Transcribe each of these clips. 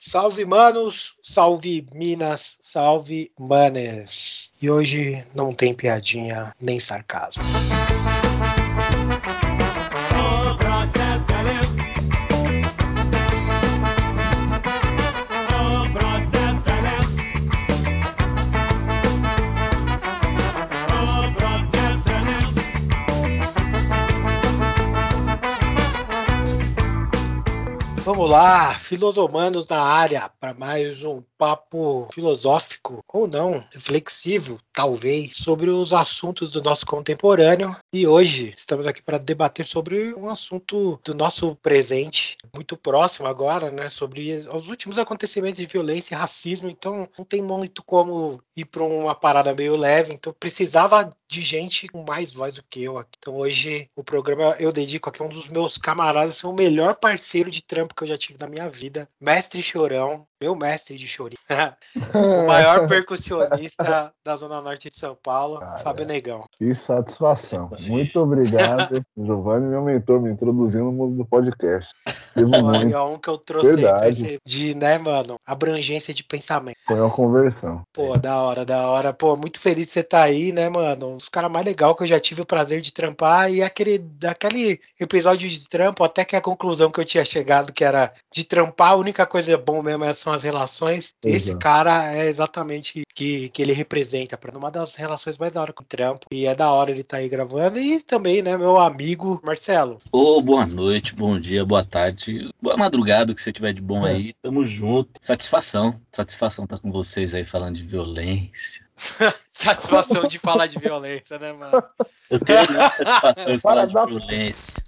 Salve, manos, salve, Minas, salve, manes. E hoje não tem piadinha nem sarcasmo. Vamos lá, filosomanos na área, para mais um papo filosófico, ou não, reflexivo, talvez, sobre os assuntos do nosso contemporâneo. E hoje estamos aqui para debater sobre um assunto do nosso presente, muito próximo agora, né? Sobre os últimos acontecimentos de violência e racismo. Então, não tem muito como ir para uma parada meio leve. Então, precisava de gente com mais voz do que eu. Então, hoje, o programa eu dedico aqui a um dos meus camaradas, o melhor parceiro de trampo que eu já tive na minha vida, Mestre Chorão, meu mestre de chorinho, o maior percussionista da Zona Norte de São Paulo, Cara, Fábio Negão. Que satisfação. Muito obrigado, Giovanni, meu mentor, me introduzindo no mundo do podcast. É um que eu trouxe Verdade. de, né, mano, abrangência de pensamento. Foi uma conversão. Pô, da hora, da hora. Pô, muito feliz de você estar tá aí, né, mano? Um dos caras mais legais que eu já tive o prazer de trampar e aquele, daquele episódio de trampo, até que a conclusão que eu tinha chegado, que era de trampar, a única coisa bom mesmo é são as relações. Exato. Esse cara é exatamente que, que ele representa, para uma das relações mais da hora com o trampo. E é da hora ele estar tá aí gravando. E também, né, meu amigo Marcelo. Ô, oh, boa noite, bom dia, boa tarde, boa madrugada, que você tiver de bom é. aí. Tamo junto. Satisfação, satisfação estar tá com vocês aí falando de violência. satisfação de falar de violência, né, mano? Eu tenho satisfação de falar de violência.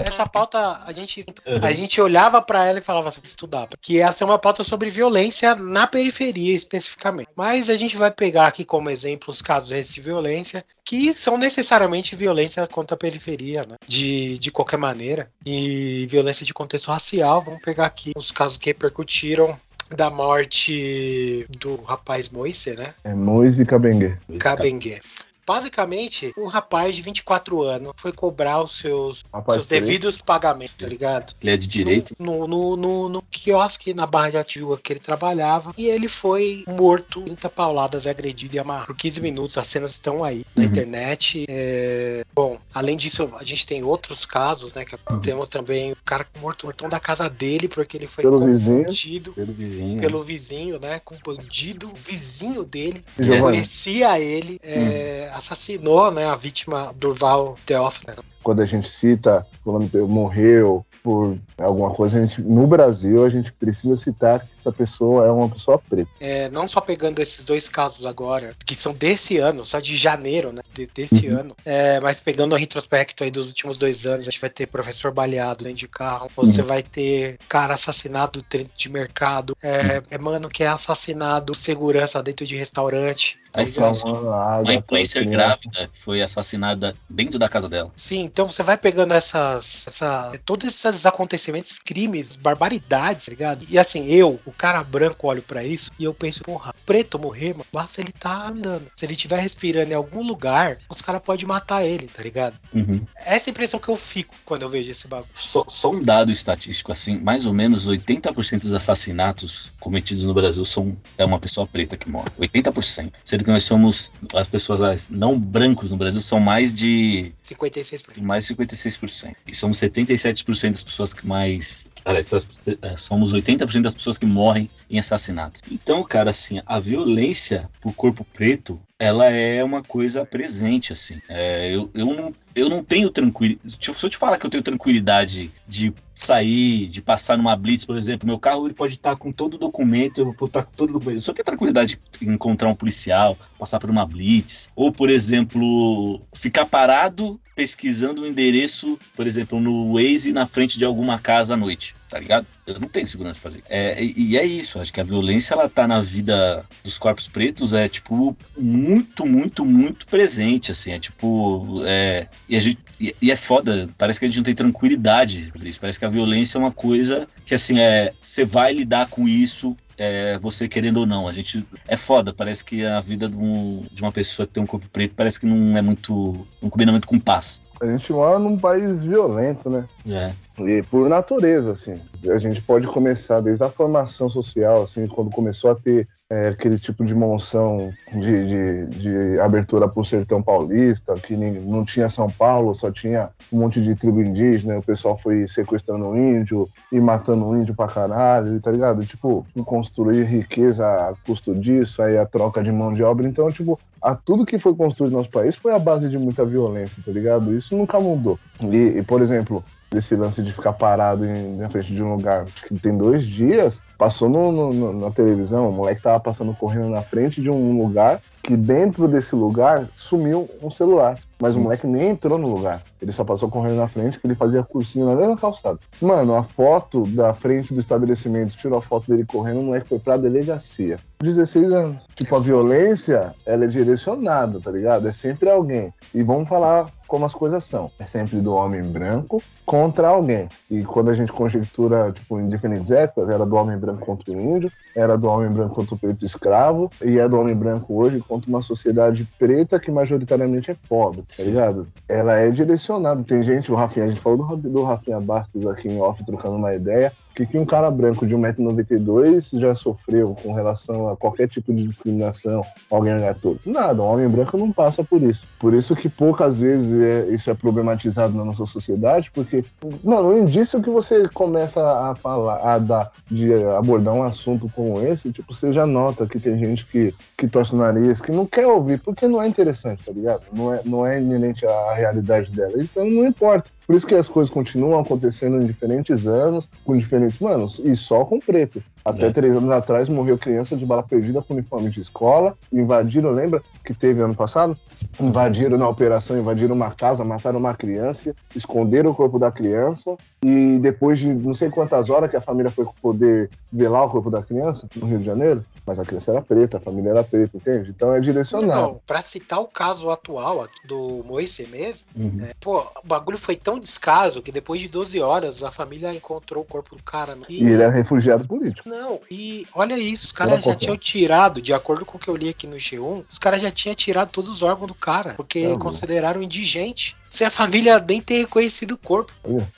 Essa pauta a gente, a gente olhava para ela e falava assim, estudar, que essa é uma pauta sobre violência na periferia especificamente. Mas a gente vai pegar aqui como exemplo os casos de violência que são necessariamente violência contra a periferia, né? De, de qualquer maneira. E violência de contexto racial. Vamos pegar aqui os casos que repercutiram da morte do rapaz Moise, né? É Moise Cabengue. Cabengue. Basicamente, um rapaz de 24 anos foi cobrar os seus, seus devidos pagamentos, tá ligado? Ele é de direito? No, no, no, no quiosque na Barra de Atiúca que ele trabalhava. E ele foi morto, 30 pauladas, agredido e amarrado por 15 minutos. As cenas estão aí na uhum. internet. É... Bom, além disso, a gente tem outros casos, né? Que uhum. temos também o cara morto mortão da casa dele, porque ele foi pelo vizinho. Pelo vizinho. Pelo vizinho, né? Com um bandido, vizinho dele. Conhecia ele. É... Uhum assassinou né, a vítima Durval Teófilo. Quando a gente cita quando morreu por alguma coisa, a gente, no Brasil a gente precisa citar que essa pessoa é uma pessoa preta. É, não só pegando esses dois casos agora, que são desse ano, só de janeiro, né? De, desse uhum. ano, é, mas pegando o retrospecto aí dos últimos dois anos, a gente vai ter professor baleado dentro de carro, você uhum. vai ter cara assassinado dentro de mercado, é, é mano que é assassinado segurança dentro de restaurante. A influencer, uma influencer grávida foi assassinada dentro da casa dela. Sim, então você vai pegando essas, essa, todos esses acontecimentos, crimes, barbaridades, tá ligado? E assim, eu, o cara branco, olho para isso e eu penso, porra, preto morrer, mano, basta ele tá andando. Se ele estiver respirando em algum lugar, os caras podem matar ele, tá ligado? Uhum. Essa é a impressão que eu fico quando eu vejo esse bagulho. Só, só um dado estatístico, assim, mais ou menos 80% dos assassinatos cometidos no Brasil são é uma pessoa preta que morre. 80%. Sendo que nós somos, as pessoas não brancos no Brasil são mais de 56%. Mais 56%. E somos 77% das pessoas que mais. É, somos 80% das pessoas que morrem em assassinatos. Então, cara, assim, a violência por corpo preto, ela é uma coisa presente, assim. É, eu, eu, não, eu não tenho tranquilidade. Se eu te falar que eu tenho tranquilidade de sair, de passar numa blitz, por exemplo, meu carro ele pode estar com todo o documento, eu vou estar com todo o documento. Eu só tenho tranquilidade de encontrar um policial, passar por uma blitz, ou, por exemplo, ficar parado pesquisando o endereço, por exemplo, no Waze na frente de alguma casa à noite, tá ligado? Eu não tenho segurança pra fazer. É, e, e, é isso, acho que a violência ela tá na vida dos corpos pretos, é tipo, muito, muito, muito presente, assim, é tipo, é, e, a gente, e, e é foda, parece que a gente não tem tranquilidade sobre isso, parece que a violência é uma coisa que, assim, é, você vai lidar com isso é, você querendo ou não. A gente. É foda, parece que a vida de, um, de uma pessoa que tem um corpo preto parece que não é muito. não combina muito com paz. A gente mora num país violento, né? É. E por natureza, assim. A gente pode começar desde a formação social, assim, quando começou a ter é, aquele tipo de monção de, de, de abertura para o sertão paulista, que nem, não tinha São Paulo, só tinha um monte de tribo indígena, o pessoal foi sequestrando o índio e matando o índio pra caralho, tá ligado? Tipo, construir riqueza a custo disso, aí a troca de mão de obra. Então, tipo, a tudo que foi construído no nosso país foi a base de muita violência, tá ligado? Isso nunca mudou. E, e por exemplo, desse lance de ficar parado em, na frente de um lugar. Acho que tem dois dias, passou no, no, na televisão, o moleque tava passando correndo na frente de um lugar que dentro desse lugar sumiu um celular. Mas o moleque nem entrou no lugar. Ele só passou correndo na frente, que ele fazia cursinho na mesma calçada. Mano, a foto da frente do estabelecimento, tirou a foto dele correndo, o moleque foi pra delegacia. 16 anos. Tipo, a violência, ela é direcionada, tá ligado? É sempre alguém. E vamos falar como as coisas são. É sempre do homem branco contra alguém. E quando a gente conjectura, tipo, em diferentes épocas, era do homem branco contra o índio, era do homem branco contra o preto escravo, e é do homem branco hoje contra uma sociedade preta que majoritariamente é pobre, tá ligado? Ela é direcionada. Tem gente, o Rafinha, a gente falou do, do Rafinha Bastos aqui em off, trocando uma ideia, que, que um cara branco de 1,92m já sofreu com relação a qualquer tipo de discriminação, alguém aleatório? Nada, um homem branco não passa por isso. Por isso que poucas vezes é, isso é problematizado na nossa sociedade, porque, mano, o indício que você começa a falar, a dar, de abordar um assunto como esse, tipo, você já nota que tem gente que, que torce o nariz, que não quer ouvir, porque não é interessante, tá ligado? Não é, não é inerente à realidade dela. Então não importa. Por isso que as coisas continuam acontecendo em diferentes anos, com diferentes. Mano, e só com preto. Até é. três anos atrás morreu criança de bala perdida com uniforme de escola. Invadiram, lembra que teve ano passado? Invadiram na operação, invadiram uma casa, mataram uma criança, esconderam o corpo da criança. E depois de não sei quantas horas que a família foi poder velar o corpo da criança no Rio de Janeiro, mas a criança era preta, a família era preta, entende? Então é direcionado. Não, pra citar o caso atual do Moise mesmo, uhum. é, pô, o bagulho foi tão descaso que depois de 12 horas a família encontrou o corpo do cara. E, e ele era refugiado político. Não, e olha isso, os caras já tinham tirado, de acordo com o que eu li aqui no G1, os caras já tinham tirado todos os órgãos do cara, porque é, consideraram indigente se a família nem ter reconhecido o corpo,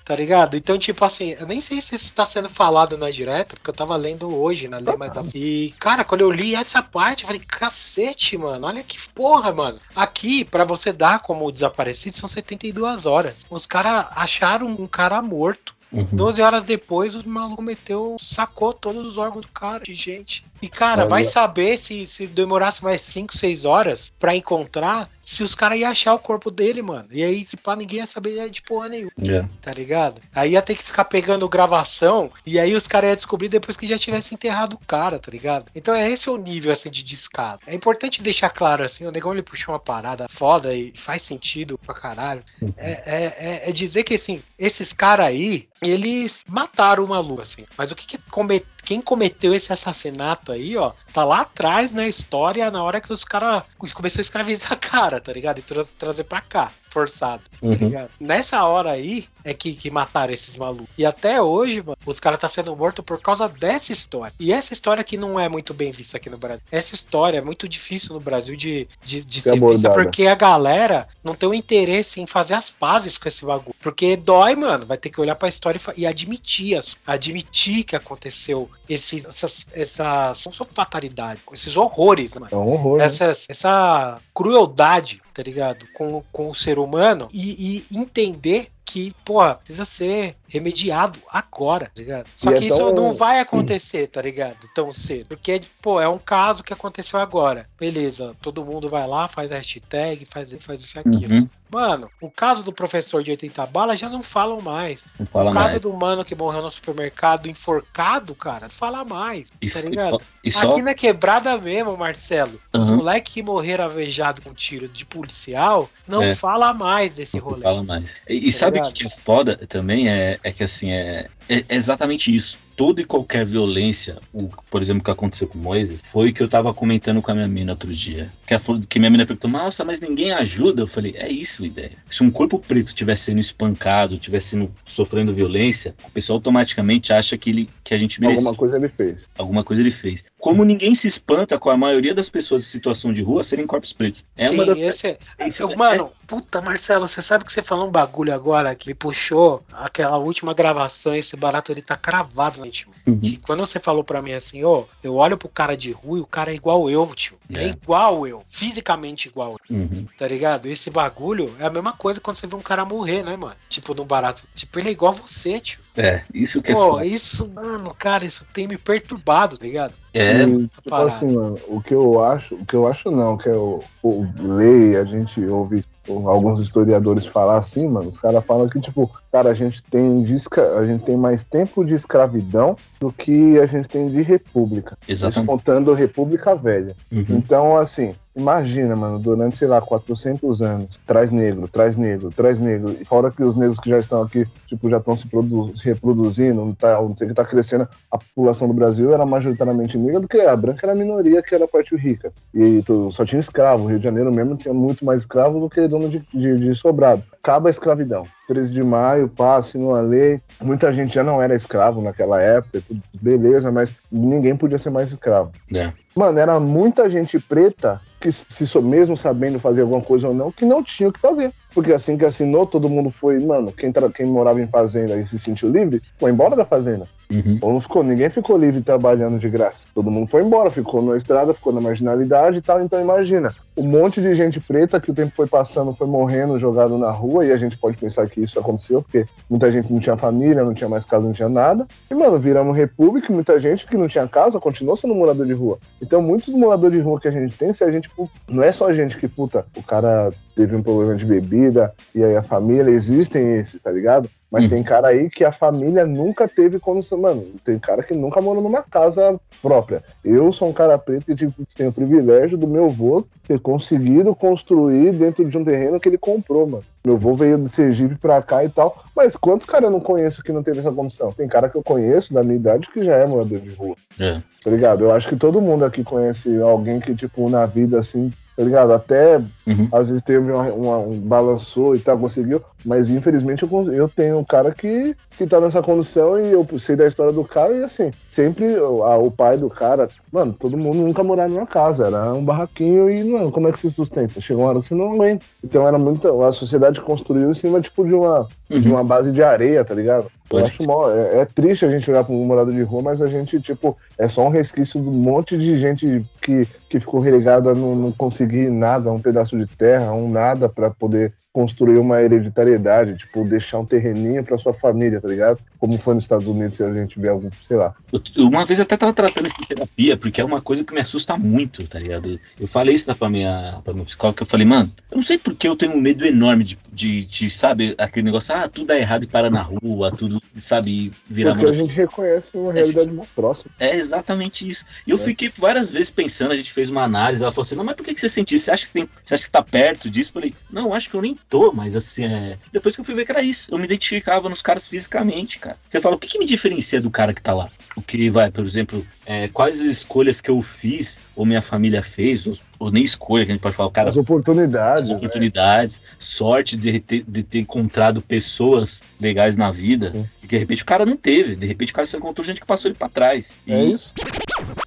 tá ligado? Então, tipo assim, eu nem sei se isso tá sendo falado na direta, porque eu tava lendo hoje na Lei Mais da E, cara, quando eu li essa parte, eu falei, cacete, mano, olha que porra, mano. Aqui, para você dar como desaparecido, são 72 horas. Os caras acharam um cara morto. Uhum. 12 horas depois, o maluco meteu, sacou todos os órgãos do cara, de gente. E, cara, vai saber se, se demorasse mais 5, 6 horas para encontrar, se os caras iam achar o corpo dele, mano. E aí, se pá, ninguém ia saber de porra nenhuma. Yeah. É. Tá ligado? Aí ia ter que ficar pegando gravação, e aí os caras iam descobrir depois que já tivesse enterrado o cara, tá ligado? Então é esse o nível, assim, de descaso. É importante deixar claro, assim, o negão ele puxou uma parada foda e faz sentido pra caralho. Uhum. É, é, é, é, dizer que, assim, esses caras aí, eles mataram o maluco, assim. Mas o que, que cometeu quem cometeu esse assassinato aí, ó, tá lá atrás na história, na hora que os caras começou a escravizar a cara, tá ligado? E tra trazer pra cá forçado, tá uhum. ligado? Nessa hora aí é que, que mataram esses malucos. E até hoje, mano, os caras tá sendo mortos por causa dessa história. E essa história que não é muito bem vista aqui no Brasil. Essa história é muito difícil no Brasil de, de, de ser abordada. vista porque a galera não tem o interesse em fazer as pazes com esse bagulho. Porque dói, mano. Vai ter que olhar pra história e, e admitir, admitir que aconteceu esses, essas, essas não são fatalidades, esses horrores, mano. É um horror. Essas, né? Essa crueldade, tá ligado? Com, com o ser humano e, e entender que, pô, precisa ser remediado agora, tá ligado? Só e que é isso não vai acontecer, tá ligado? Tão cedo. Porque, pô, é um caso que aconteceu agora. Beleza, todo mundo vai lá, faz a hashtag, faz, faz isso aquilo. Uhum. Mano, o caso do professor de 80 balas já não falam mais. Não fala o caso mais. do mano que morreu no supermercado enforcado, cara, não fala mais. Isso, tá ligado? Só... Aqui na quebrada mesmo, Marcelo, uhum. os moleques que morreram avejado com tiro de policial, não é. fala mais desse não rolê. fala mais. E, e tá sabe o que é foda também? É, é que assim, é, é exatamente isso toda e qualquer violência, o, por exemplo, o que aconteceu com Moisés, foi o que eu tava comentando com a minha mina outro dia. Que, a, que minha mina perguntou, nossa, mas ninguém ajuda? Eu falei, é isso a ideia. Se um corpo preto tivesse sendo espancado, tivesse sendo, sofrendo violência, o pessoal automaticamente acha que, ele, que a gente merece. Alguma coisa ele fez. Alguma coisa ele fez. Como ninguém se espanta com a maioria das pessoas em situação de rua serem corpos pretos. É Sim, uma das. Esse é... Esse, mano, é... puta, Marcelo, você sabe que você falou um bagulho agora que me puxou aquela última gravação, esse barato ele tá cravado, gente. Uhum. quando você falou pra mim assim, ó, oh, eu olho pro cara de rua e o cara é igual eu, tio. É, é igual eu, fisicamente igual. Uhum. Tá ligado? Esse bagulho é a mesma coisa quando você vê um cara morrer, né, mano? Tipo, no barato. Tipo, ele é igual você, tio. É, isso que Pô, é foda. isso, mano, cara, isso tem me perturbado, tá ligado? É. E, tipo assim, mano, o que eu acho, o que eu acho não, que eu, eu leio, a gente ouve alguns historiadores falar assim, mano, os caras falam que, tipo, cara, a gente tem de, a gente tem mais tempo de escravidão do que a gente tem de república. Exatamente. Contando república velha. Uhum. Então, assim, Imagina, mano, durante, sei lá, 400 anos, traz negro, traz negro, traz negro. E fora que os negros que já estão aqui, tipo, já estão se, se, reproduzindo, não, tá, não sei o que tá crescendo, a população do Brasil era majoritariamente negra do que a branca era a minoria, que era a parte rica. E tu, só tinha escravo. O Rio de Janeiro mesmo tinha muito mais escravo do que dono de, de, de sobrado. Acaba a escravidão. 13 de maio, passe numa lei. Muita gente já não era escravo naquela época, tudo beleza, mas ninguém podia ser mais escravo. É. Mano, era muita gente preta que, se mesmo sabendo fazer alguma coisa ou não, que não tinha o que fazer. Porque assim que assinou, todo mundo foi, mano, quem, quem morava em fazenda e se sentiu livre, foi embora da fazenda. Uhum. Ou não ficou, ninguém ficou livre trabalhando de graça. Todo mundo foi embora, ficou na estrada, ficou na marginalidade e tal. Então imagina, um monte de gente preta que o tempo foi passando, foi morrendo, jogado na rua, e a gente pode pensar que isso aconteceu, porque muita gente não tinha família, não tinha mais casa, não tinha nada. E, mano, viramos república, muita gente que não tinha casa continuou sendo morador de rua. Então, muitos moradores de rua que a gente tem, se a gente, não é só gente que, puta, o cara teve um problema de bebida, e aí a família, existem esses, tá ligado? Mas uhum. tem cara aí que a família nunca teve condição. Mano, tem cara que nunca morou numa casa própria. Eu sou um cara preto que tipo, tem o privilégio do meu avô ter conseguido construir dentro de um terreno que ele comprou, mano. Meu avô veio do Sergipe pra cá e tal. Mas quantos caras eu não conheço que não teve essa condição? Tem cara que eu conheço da minha idade que já é morador de rua. É. Tá ligado? Eu acho que todo mundo aqui conhece alguém que, tipo, na vida assim, tá ligado? Até uhum. às vezes teve uma, uma, um balançou e tal, conseguiu, mas infelizmente eu, eu tenho um cara que, que tá nessa condição e eu sei da história do cara e assim, sempre a, o pai do cara, mano, todo mundo nunca morava numa casa, era um barraquinho e, mano, como é que se sustenta? Chegou uma hora que você não aguenta. Então era muito, a sociedade construiu em cima, tipo, de uma, uhum. de uma base de areia, tá ligado? Eu acho mal, é, é, triste a gente olhar para um morador de rua, mas a gente, tipo, é só um resquício de um monte de gente que, que ficou relegada não, não conseguir nada, um pedaço de terra, um nada para poder construir uma hereditariedade, tipo, deixar um terreninho para sua família, tá ligado? Como foi nos Estados Unidos, se a gente vê algum, sei lá. Uma vez eu até tava tratando isso de terapia, porque é uma coisa que me assusta muito, tá ligado? Eu falei isso pra minha, pra minha psicóloga, que eu falei, mano, eu não sei porque eu tenho um medo enorme de, de, de sabe, aquele negócio, ah, tudo é errado e para na rua, tudo, sabe, virar... Porque a gente reconhece uma realidade muito próxima. É exatamente isso. E eu é. fiquei várias vezes pensando, a gente fez uma análise, ela falou assim, não, mas por que, que você sentiu? Você acha que, tem, você acha que tá perto disso? Eu falei, não, acho que eu nem tô, mas assim, é... depois que eu fui ver que era isso, eu me identificava nos caras fisicamente, cara. Você fala, o que, que me diferencia do cara que tá lá? O que vai, por exemplo, é, quais escolhas que eu fiz, ou minha família fez, ou, ou, nem escolha, que a gente pode falar, cara. As oportunidades. As oportunidades, né? sorte de ter, de ter encontrado pessoas legais na vida, Sim. que de repente o cara não teve, de repente o cara só encontrou gente que passou ele pra trás. É e... isso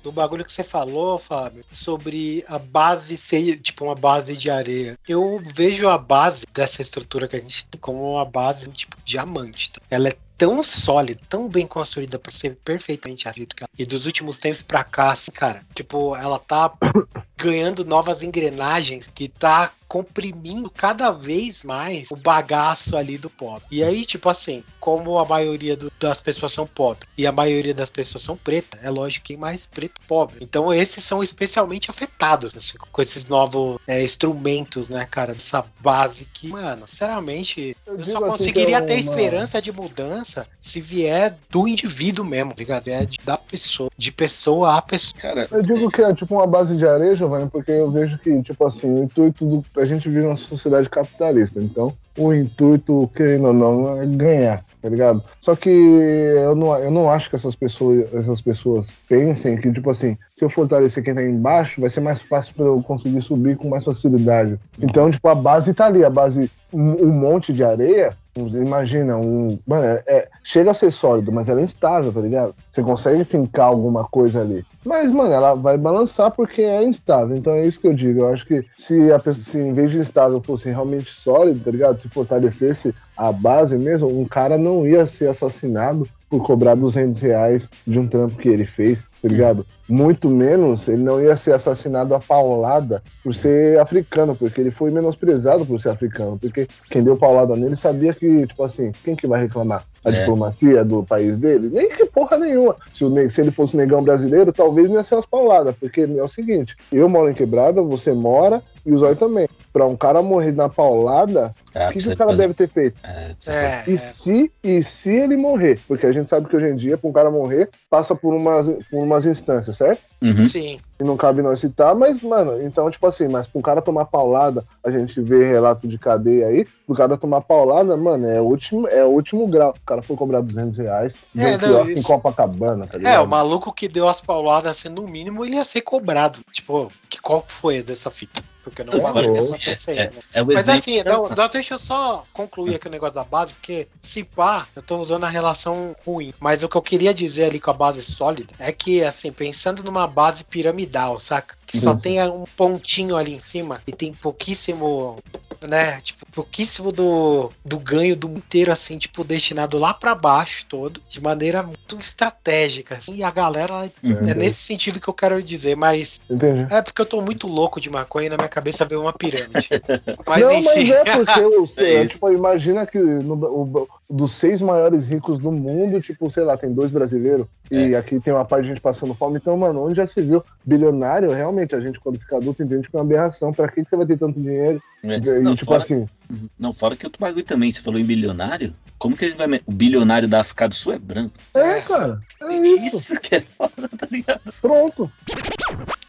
do bagulho que você falou, Fábio, sobre a base ser tipo uma base de areia. Eu vejo a base dessa estrutura que a gente tem como uma base tipo diamante. Tá? Ela é tão sólida, tão bem construída para ser perfeitamente aceita. E dos últimos tempos para cá, assim, cara, tipo, ela tá ganhando novas engrenagens que tá comprimindo cada vez mais o bagaço ali do pop. E aí, tipo assim, como a maioria do, das pessoas são pop e a maioria das pessoas são preta, é lógico que mais preto pobre. Então esses são especialmente afetados assim, com esses novos é, instrumentos, né, cara, dessa base que, mano, sinceramente, eu, eu só assim, é ter uma... esperança de mudança segurança se vier do indivíduo mesmo, tá ligado? É da pessoa, de pessoa a pessoa. Cara, Eu digo que é tipo uma base de areia, Giovanni, porque eu vejo que, tipo assim, o intuito do. A gente vive numa sociedade capitalista, então o intuito, querendo ou não, é ganhar, tá ligado? Só que eu não, eu não acho que essas pessoas, essas pessoas pensem que, tipo assim, se eu fortalecer quem tá embaixo, vai ser mais fácil pra eu conseguir subir com mais facilidade. Então, tipo, a base tá ali, a base, um, um monte de areia. Imagina, um. Mano, é- chega a ser sólido, mas ela é instável, tá ligado? Você consegue fincar alguma coisa ali. Mas, mano, ela vai balançar porque é instável. Então é isso que eu digo. Eu acho que se a pessoa, se em vez de instável fosse realmente sólido, tá ligado? Se fortalecesse a base mesmo, um cara não ia ser assassinado por cobrar 200 reais de um trampo que ele fez, tá ligado? Muito menos ele não ia ser assassinado a paulada por ser africano, porque ele foi menosprezado por ser africano, porque quem deu paulada nele sabia que, tipo assim, quem que vai reclamar? A É. diplomacia do país dele? Nem que porra nenhuma. Se, o se ele fosse um negão brasileiro, talvez não ia ser umas pauladas, porque é o seguinte, eu moro em quebrada, você mora, e o Zóio também. Pra um cara morrer na paulada, ah, o que, que o cara fazer- deve ter feito? é, É, E se, e se ele morrer? Porque a gente sabe que hoje em dia, para um cara morrer, passa por umas, por umas instâncias, certo? Uhum. sim. E não cabe nós citar, mas, mano, então, tipo assim, mas pra um cara tomar paulada, a gente vê relato de cadeia aí, pro cara tomar paulada, mano, é o último, é o último grau. O cara foi cobrar 200 reais, É, é, um não, quiosque em isso- Copacabana, tá É, ligado? o maluco que deu as pauladas, assim, no mínimo, ele ia ser cobrado. Tipo, que, qual foi dessa fita? Porque não Eu vai falo que, assim, é- né? É o Mas assim, não, não, deixa eu só concluir aqui o negócio da base, porque se pá, eu tô usando a relação ruim. Mas o que eu queria dizer ali com a base sólida é que, assim, pensando numa base piramidal, saca? Que só Uhum. tem um pontinho ali em cima e tem pouquíssimo, né? Tipo, pouquíssimo do, do ganho do inteiro, assim, tipo, destinado lá pra baixo todo, de maneira muito estratégica. Assim, e a galera, Uhum. é nesse sentido que eu quero dizer, mas Entendi. é porque eu tô muito louco de maconha e na minha cabeça veio uma pirâmide. Mas não, enfim. mas é porque o, É tipo, imagina que no- o- dos seis maiores ricos do mundo, tipo, sei lá, tem dois brasileiros e aqui tem uma parte de gente passando fome. Então, mano, onde já se viu bilionário, realmente, a gente quando fica adulto entende que é uma aberração. Pra que, que você vai ter tanto dinheiro? É. E, Não, tipo fora, assim, não, fora que outro bagulho também. Você falou em bilionário. Como que ele vai. O bilionário da África do Sul é branco. é, cara, é isso. Isso que é foda, tá ligado? Pronto.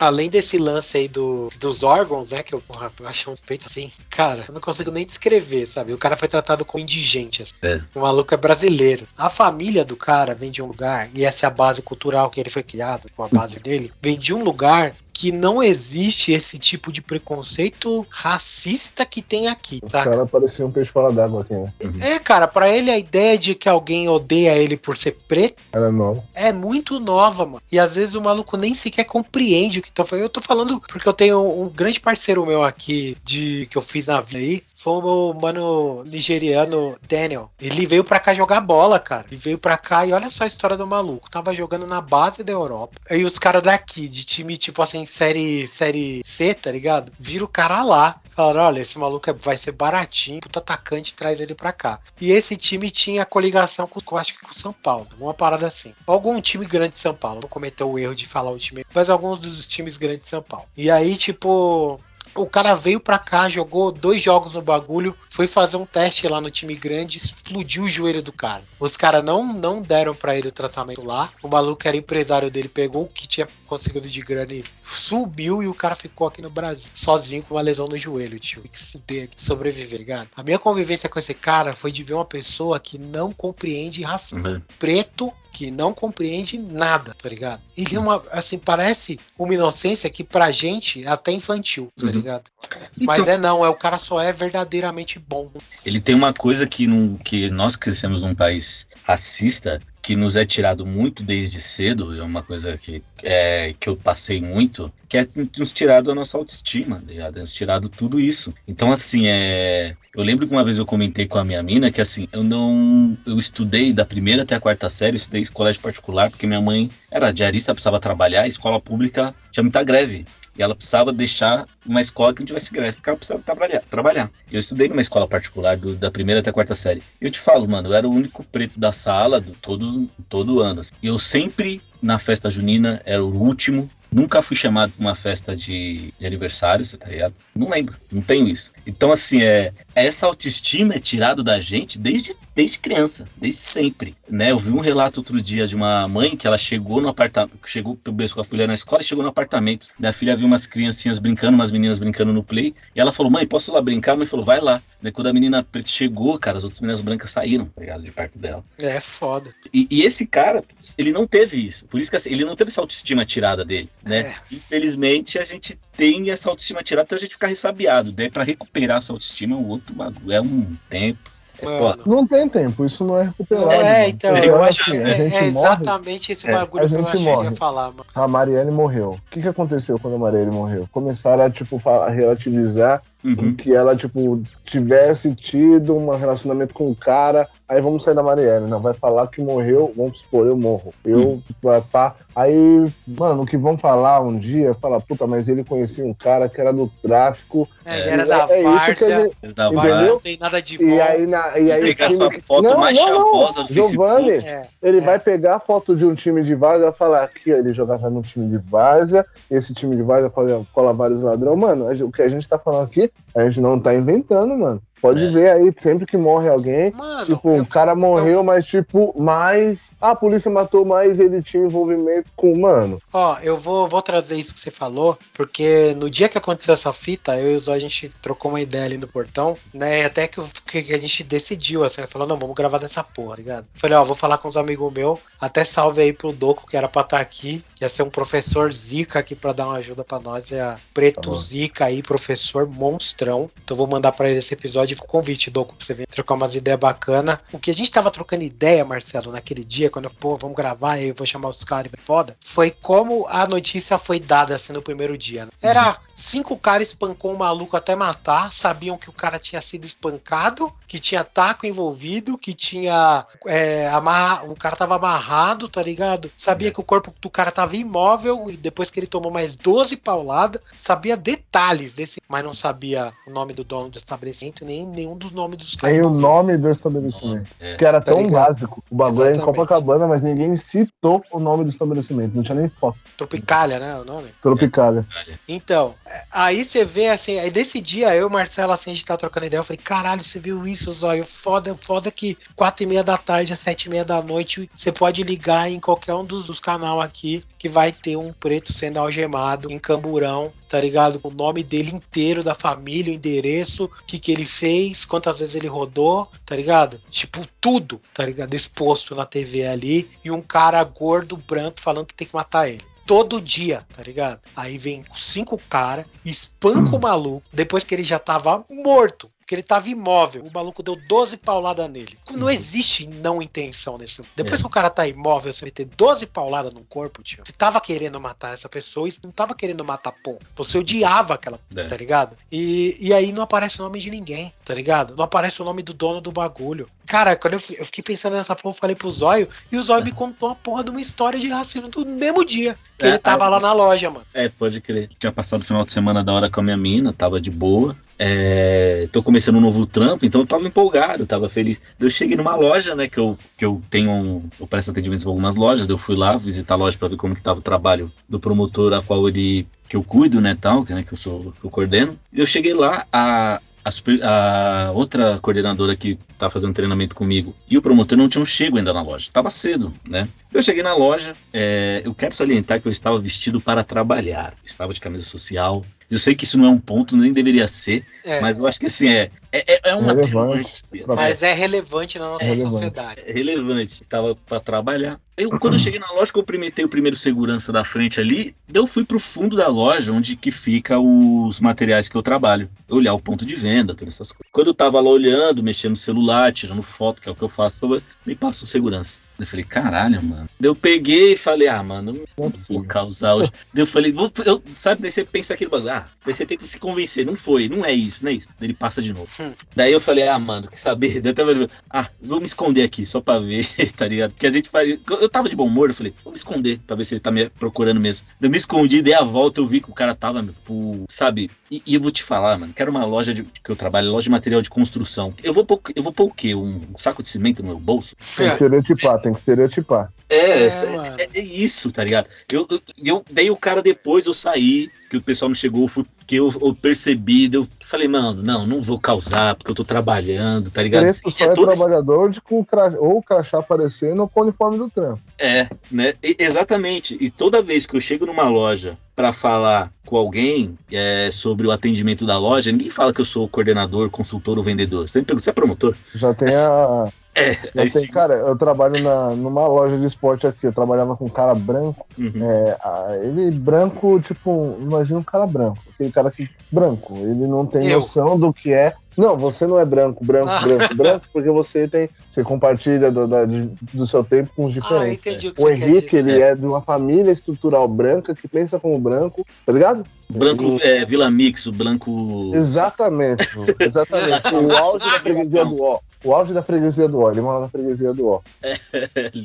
Além desse lance aí do, dos órgãos, né? Que eu, porra, eu acho um respeito assim. Cara, eu não consigo nem descrever, sabe? O cara foi tratado como indigente. Assim. É. O maluco é brasileiro. A família do cara vem de um lugar, e essa é a base cultural que ele foi criado, com a base dele, vem de um lugar que não existe esse tipo de preconceito racista que tem aqui, Os saca? caras pareciam um peixe fora d'água aqui, né? É, cara, pra ele a ideia de que alguém odeia ele por ser preto Era novo. é muito nova, mano. E às vezes o maluco nem sequer compreende o que tô falando. Eu tô falando porque eu tenho um grande parceiro meu aqui de que eu fiz na vida aí. Foi o mano nigeriano Daniel. Ele veio pra cá jogar bola, cara. Ele veio pra cá e olha só a história do maluco. Tava jogando na base da Europa. Aí os caras daqui, de time tipo assim, série, série C, tá ligado? Viram o cara lá. Falaram, olha, esse maluco é- vai ser baratinho, puta atacante, traz ele pra cá. E esse time tinha coligação com, acho que com São Paulo, uma parada assim. Algum time grande de São Paulo, vou cometer o erro de falar o time, mas alguns dos times grandes de São Paulo. E aí, tipo, o cara veio pra cá, jogou dois jogos no bagulho, foi fazer um teste lá no time grande, explodiu o joelho do cara. Os caras não, não deram pra ele o tratamento lá. O maluco era empresário dele, pegou o que tinha conseguido de grana e subiu e o cara ficou aqui no Brasil, sozinho com uma lesão no joelho, tio. Tem que se ter, que sobreviver, ligado? A minha convivência com esse cara foi de ver uma pessoa que não compreende racismo Uhum. preto que não compreende nada, tá ligado? Ele é uma, assim, parece uma inocência que pra gente é até infantil, tá Uhum. ligado? Mas Então, é não, é o cara só é verdadeiramente bom. ele tem uma coisa que, num, que nós crescemos num país racista, que nos é tirado muito desde cedo, é uma coisa que, é, que eu passei muito, que é nos tirado a nossa autoestima, tá ligado? Nos tirado tudo isso. Então, assim, é. Eu lembro que uma vez eu comentei com a minha mina que assim, eu não. Eu estudei da primeira até a quarta série, eu estudei em colégio particular, porque minha mãe era diarista, precisava trabalhar, e escola pública tinha muita greve. E ela precisava deixar uma escola que não tivesse greve, porque ela precisava trabalhar. trabalhar. Eu estudei numa escola particular do- da primeira até a quarta série. Eu te falo, mano, eu era o único preto da sala do, todos, todo ano. assim. Eu sempre, na festa junina, era o último. Nunca fui chamado pra uma festa de, de aniversário, você tá ligado? Não lembro, não tenho isso. Então, assim, é, essa autoestima é tirado da gente desde desde criança, desde sempre, né? Eu vi um relato outro dia de uma mãe que ela chegou no apartamento, chegou com a filha na escola e chegou no apartamento. Da a filha viu umas criancinhas brincando, umas meninas brincando no play, e ela falou: "Mãe, posso ir lá brincar?" A mãe falou: "Vai lá". Daí quando a menina preta chegou, cara, as outras meninas brancas saíram, tá ligado, de perto dela. É foda. E, e esse cara, ele não teve isso. Por isso que assim, ele não teve essa autoestima tirada dele, né? É. Infelizmente, a gente tem essa autoestima tirada até a gente ficar ressabiado. Daí pra recuperar essa autoestima é um outro bagulho, é um tempo. É Mano. Não tem tempo, isso não é recuperável. É, mano. então, Porque, eu acho que a é, gente é morre, exatamente esse É, bagulho a que eu gente achei que ia morre. falar, mano. a Marielle morreu. O que, que aconteceu quando a Marielle morreu? Começaram a, tipo, a relativizar Uhum. que ela, tipo, tivesse tido um relacionamento com o cara, aí vamos sair da Marielle. Não, vai falar que morreu, vamos supor, eu morro. Eu, pá, pá. Aí, mano, o que vão falar um dia, falar, puta, mas ele conhecia um cara que era do tráfico. É, ele É, era da é várzea, gente- Ele dava- várzea não tem nada de bom. E aí, na, e aí Pegar time essa que- foto não, mais não, não. chavosa do Giovanni, Facebook. É, Ele É. vai pegar a foto de um time de várzea e vai falar aqui, ó, ele jogava no time de várzea, esse time de várzea cola, cola vários ladrões. Mano, o que a gente tá falando aqui, a gente não tá inventando, mano. Pode É. ver aí, sempre que morre alguém, Mano, tipo, eu- o cara morreu, mas tipo, mais. A polícia matou, mas ele tinha envolvimento com. Mano, Ó, eu vou, vou trazer isso que você falou, porque no dia que aconteceu essa fita, eu e o Zó, a gente trocou uma ideia ali no portão, né? e Até que, eu- que a gente decidiu, assim, falou, não, vamos gravar dessa porra, ligado? Falei, ó, vou falar com os amigos meus, até salve aí pro Doco, que era pra estar aqui, que ia ser um professor Zica aqui pra dar uma ajuda pra nós, é a Preto Tá. Zica aí, professor monstrão. Então vou mandar pra ele esse episódio, com convite, Doco, pra você vir trocar umas ideias bacanas. O que a gente tava trocando ideia, Marcelo, naquele dia, quando eu, pô, vamos gravar, eu vou chamar os caras, e foda, foi como a notícia foi dada assim no primeiro dia. né? Era cinco caras espancou um maluco até matar, sabiam que o cara tinha sido espancado, que tinha taco envolvido, que tinha é, amarra, o cara tava amarrado, tá ligado? Sabia É. que o corpo do cara tava imóvel e depois que ele tomou mais 12 pauladas, sabia detalhes desse, mas não sabia o nome do dono do estabelecimento nem nenhum dos nomes dos caras. tem o nome do estabelecimento. É. Que era Tá tão ligado? básico. O bagulho era em. Copacabana, mas ninguém citou o nome do estabelecimento. Não tinha nem foto. Tropicália, né, o nome? Tropicália. Então, é, aí você vê assim, aí desse dia eu e o Marcelo assim, a gente tá trocando ideia, eu falei, caralho, você viu isso, Zóio? Foda, foda que quatro e meia da tarde, às sete e meia da noite, você pode ligar em qualquer um dos, dos aqui que vai ter um preto sendo algemado em Camburão, tá ligado? Com o nome dele inteiro, da família, o endereço, o que que ele fez, quantas vezes ele rodou, tá ligado? Tipo, tudo, tá ligado? Exposto na TV ali, e um cara gordo, branco, falando que tem que matar ele todo dia, tá ligado? Aí vem cinco caras, espanca o maluco, depois que ele já tava morto. Que ele tava imóvel. O maluco deu 12 pauladas nele. Não existe não intenção nesse. Depois É. que o cara tá imóvel, você meter 12 pauladas no corpo, tio. Você tava querendo matar essa pessoa e não tava querendo matar pô. Você odiava aquela, É. tá ligado? E, e aí não aparece o nome de ninguém, tá ligado? Não aparece o nome do dono do bagulho. Cara, quando eu, eu fiquei pensando nessa porra, eu falei pro Zóio, e o Zóio me contou uma porra de uma história de racismo do mesmo dia. Que É, ele tava é. lá na loja, mano. É, pode crer. Tinha passado o final de semana da hora com a minha mina, tava de boa. É, tô começando um novo trampo, então eu tava empolgado, tava feliz. Eu cheguei numa loja, né, que eu, que eu tenho um, eu presto atendimento em algumas lojas, eu fui lá visitar a loja pra ver como que tava o trabalho do promotor a qual ele, que eu cuido, né, tal, que, né, que eu sou, que eu coordeno. Eu cheguei lá, a, a, a outra coordenadora que tá fazendo treinamento comigo e o promotor não tinham chego ainda na loja, tava cedo, né. Eu cheguei na loja, é, eu quero salientar que eu estava vestido para trabalhar, estava de camisa social. Eu sei que isso não é um ponto, nem deveria ser, É, mas eu acho que assim, é, é, é uma Relevante. mas é relevante na nossa É relevante. sociedade. é relevante. Estava para trabalhar. Eu, quando eu cheguei na loja, cumprimentei o primeiro segurança da frente ali, daí eu fui pro fundo da loja, onde que fica os materiais que eu trabalho. Olhar o ponto de venda, todas essas coisas. Quando eu tava lá olhando, mexendo no celular, tirando foto, que é o que eu faço, me passa o segurança. Eu falei, caralho, mano. Daí eu peguei e falei, ah, mano, não é vou causar hoje. Daí eu falei, vou, eu, sabe, daí você pensa aquele bagulho, ah, daí você tenta se convencer, não foi, não é isso, não é isso. Daí ele passa de novo. Hum. Daí eu falei, ah, mano, quer saber? Daí eu tava, ah, vou me esconder aqui, só pra ver, tá ligado? Porque a gente faz. Eu tava de bom humor, eu falei, vou me esconder, pra ver se ele tá me procurando mesmo. Daí eu me escondi, dei a volta, eu vi que o cara tava, tipo, sabe? E, e eu vou te falar, mano, que era uma loja de, que eu trabalho, loja de material de construção. Eu vou pôr, eu vou pôr o quê? Um, um saco de cimento no meu bolso? É É. estereotipar, tem que estereotipar. É, é, é, é, isso, tá ligado? Eu, eu, eu, daí o cara depois eu saí, que o pessoal me chegou, fui, que eu, eu percebi, eu falei, mano, não, não vou causar, porque eu tô trabalhando, tá ligado? Esse só é, é trabalhador esse... de, com cra... ou o crachá aparecendo ou com o uniforme do trampo. É, né? E, exatamente. E toda vez que eu chego numa loja para falar com alguém é, sobre o atendimento da loja, ninguém fala que eu sou coordenador, consultor ou vendedor. Você me pergunta, você é promotor? Já tem a é, é tem, cara, eu trabalho na, numa loja de esporte aqui, eu trabalhava com um cara branco. Uhum. É, ele branco, tipo, imagina um cara branco. Aquele cara que branco. Ele não tem eu. noção do que é. Não, você não é branco, branco, ah. branco, branco, porque você tem. Você compartilha do, da, do seu tempo com os ah, diferentes. Ah, entendi o que o Henrique, ele é. é de uma família estrutural branca que pensa como branco, tá ligado? Branco é, Vila Mix, o branco. Exatamente, exatamente. o auge da freguesia do O. O auge da freguesia do O. Ele mora na freguesia do O.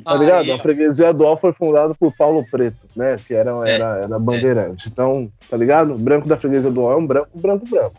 tá ligado? A freguesia do O foi fundada por Paulo Preto, né? Que era, é. era, era bandeirante. Então, tá ligado? O branco da freguesia do O é um branco, branco, branco.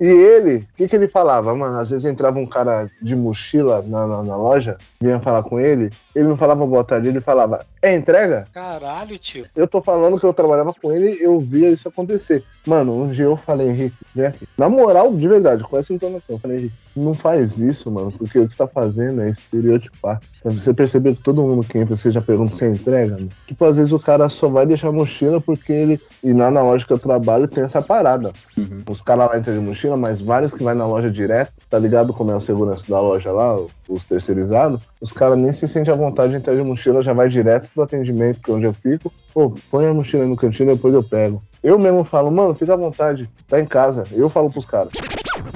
E ele, o que, que ele falava? Mano, às vezes entrava um cara de mochila na, na, na, loja, vinha falar com ele, ele não falava boa tarde, ele falava, é entrega? Caralho, tio. Eu tô falando que eu trabalhava com ele, eu via isso acontecer. Mano, um dia eu falei, Henrique, vem aqui. Na moral, de verdade, com essa entonação, eu falei, Henrique, não faz isso, mano, porque o que você tá fazendo é estereotipar. Você percebeu que todo mundo que entra, você já pergunta se entrega? Né? Tipo, às vezes o cara só vai deixar a mochila porque ele. E lá na loja que eu trabalho tem essa parada. Uhum. Os caras lá entram de mochila, mas vários que vai na loja direto, tá ligado como é o segurança da loja lá, os terceirizados, os caras nem se sentem à vontade de entrar de mochila, já vai direto pro atendimento, que é onde eu fico. Pô, põe a mochila no cantinho, depois eu pego. Eu mesmo falo, mano, fica à vontade, tá em casa. Eu falo pros caras.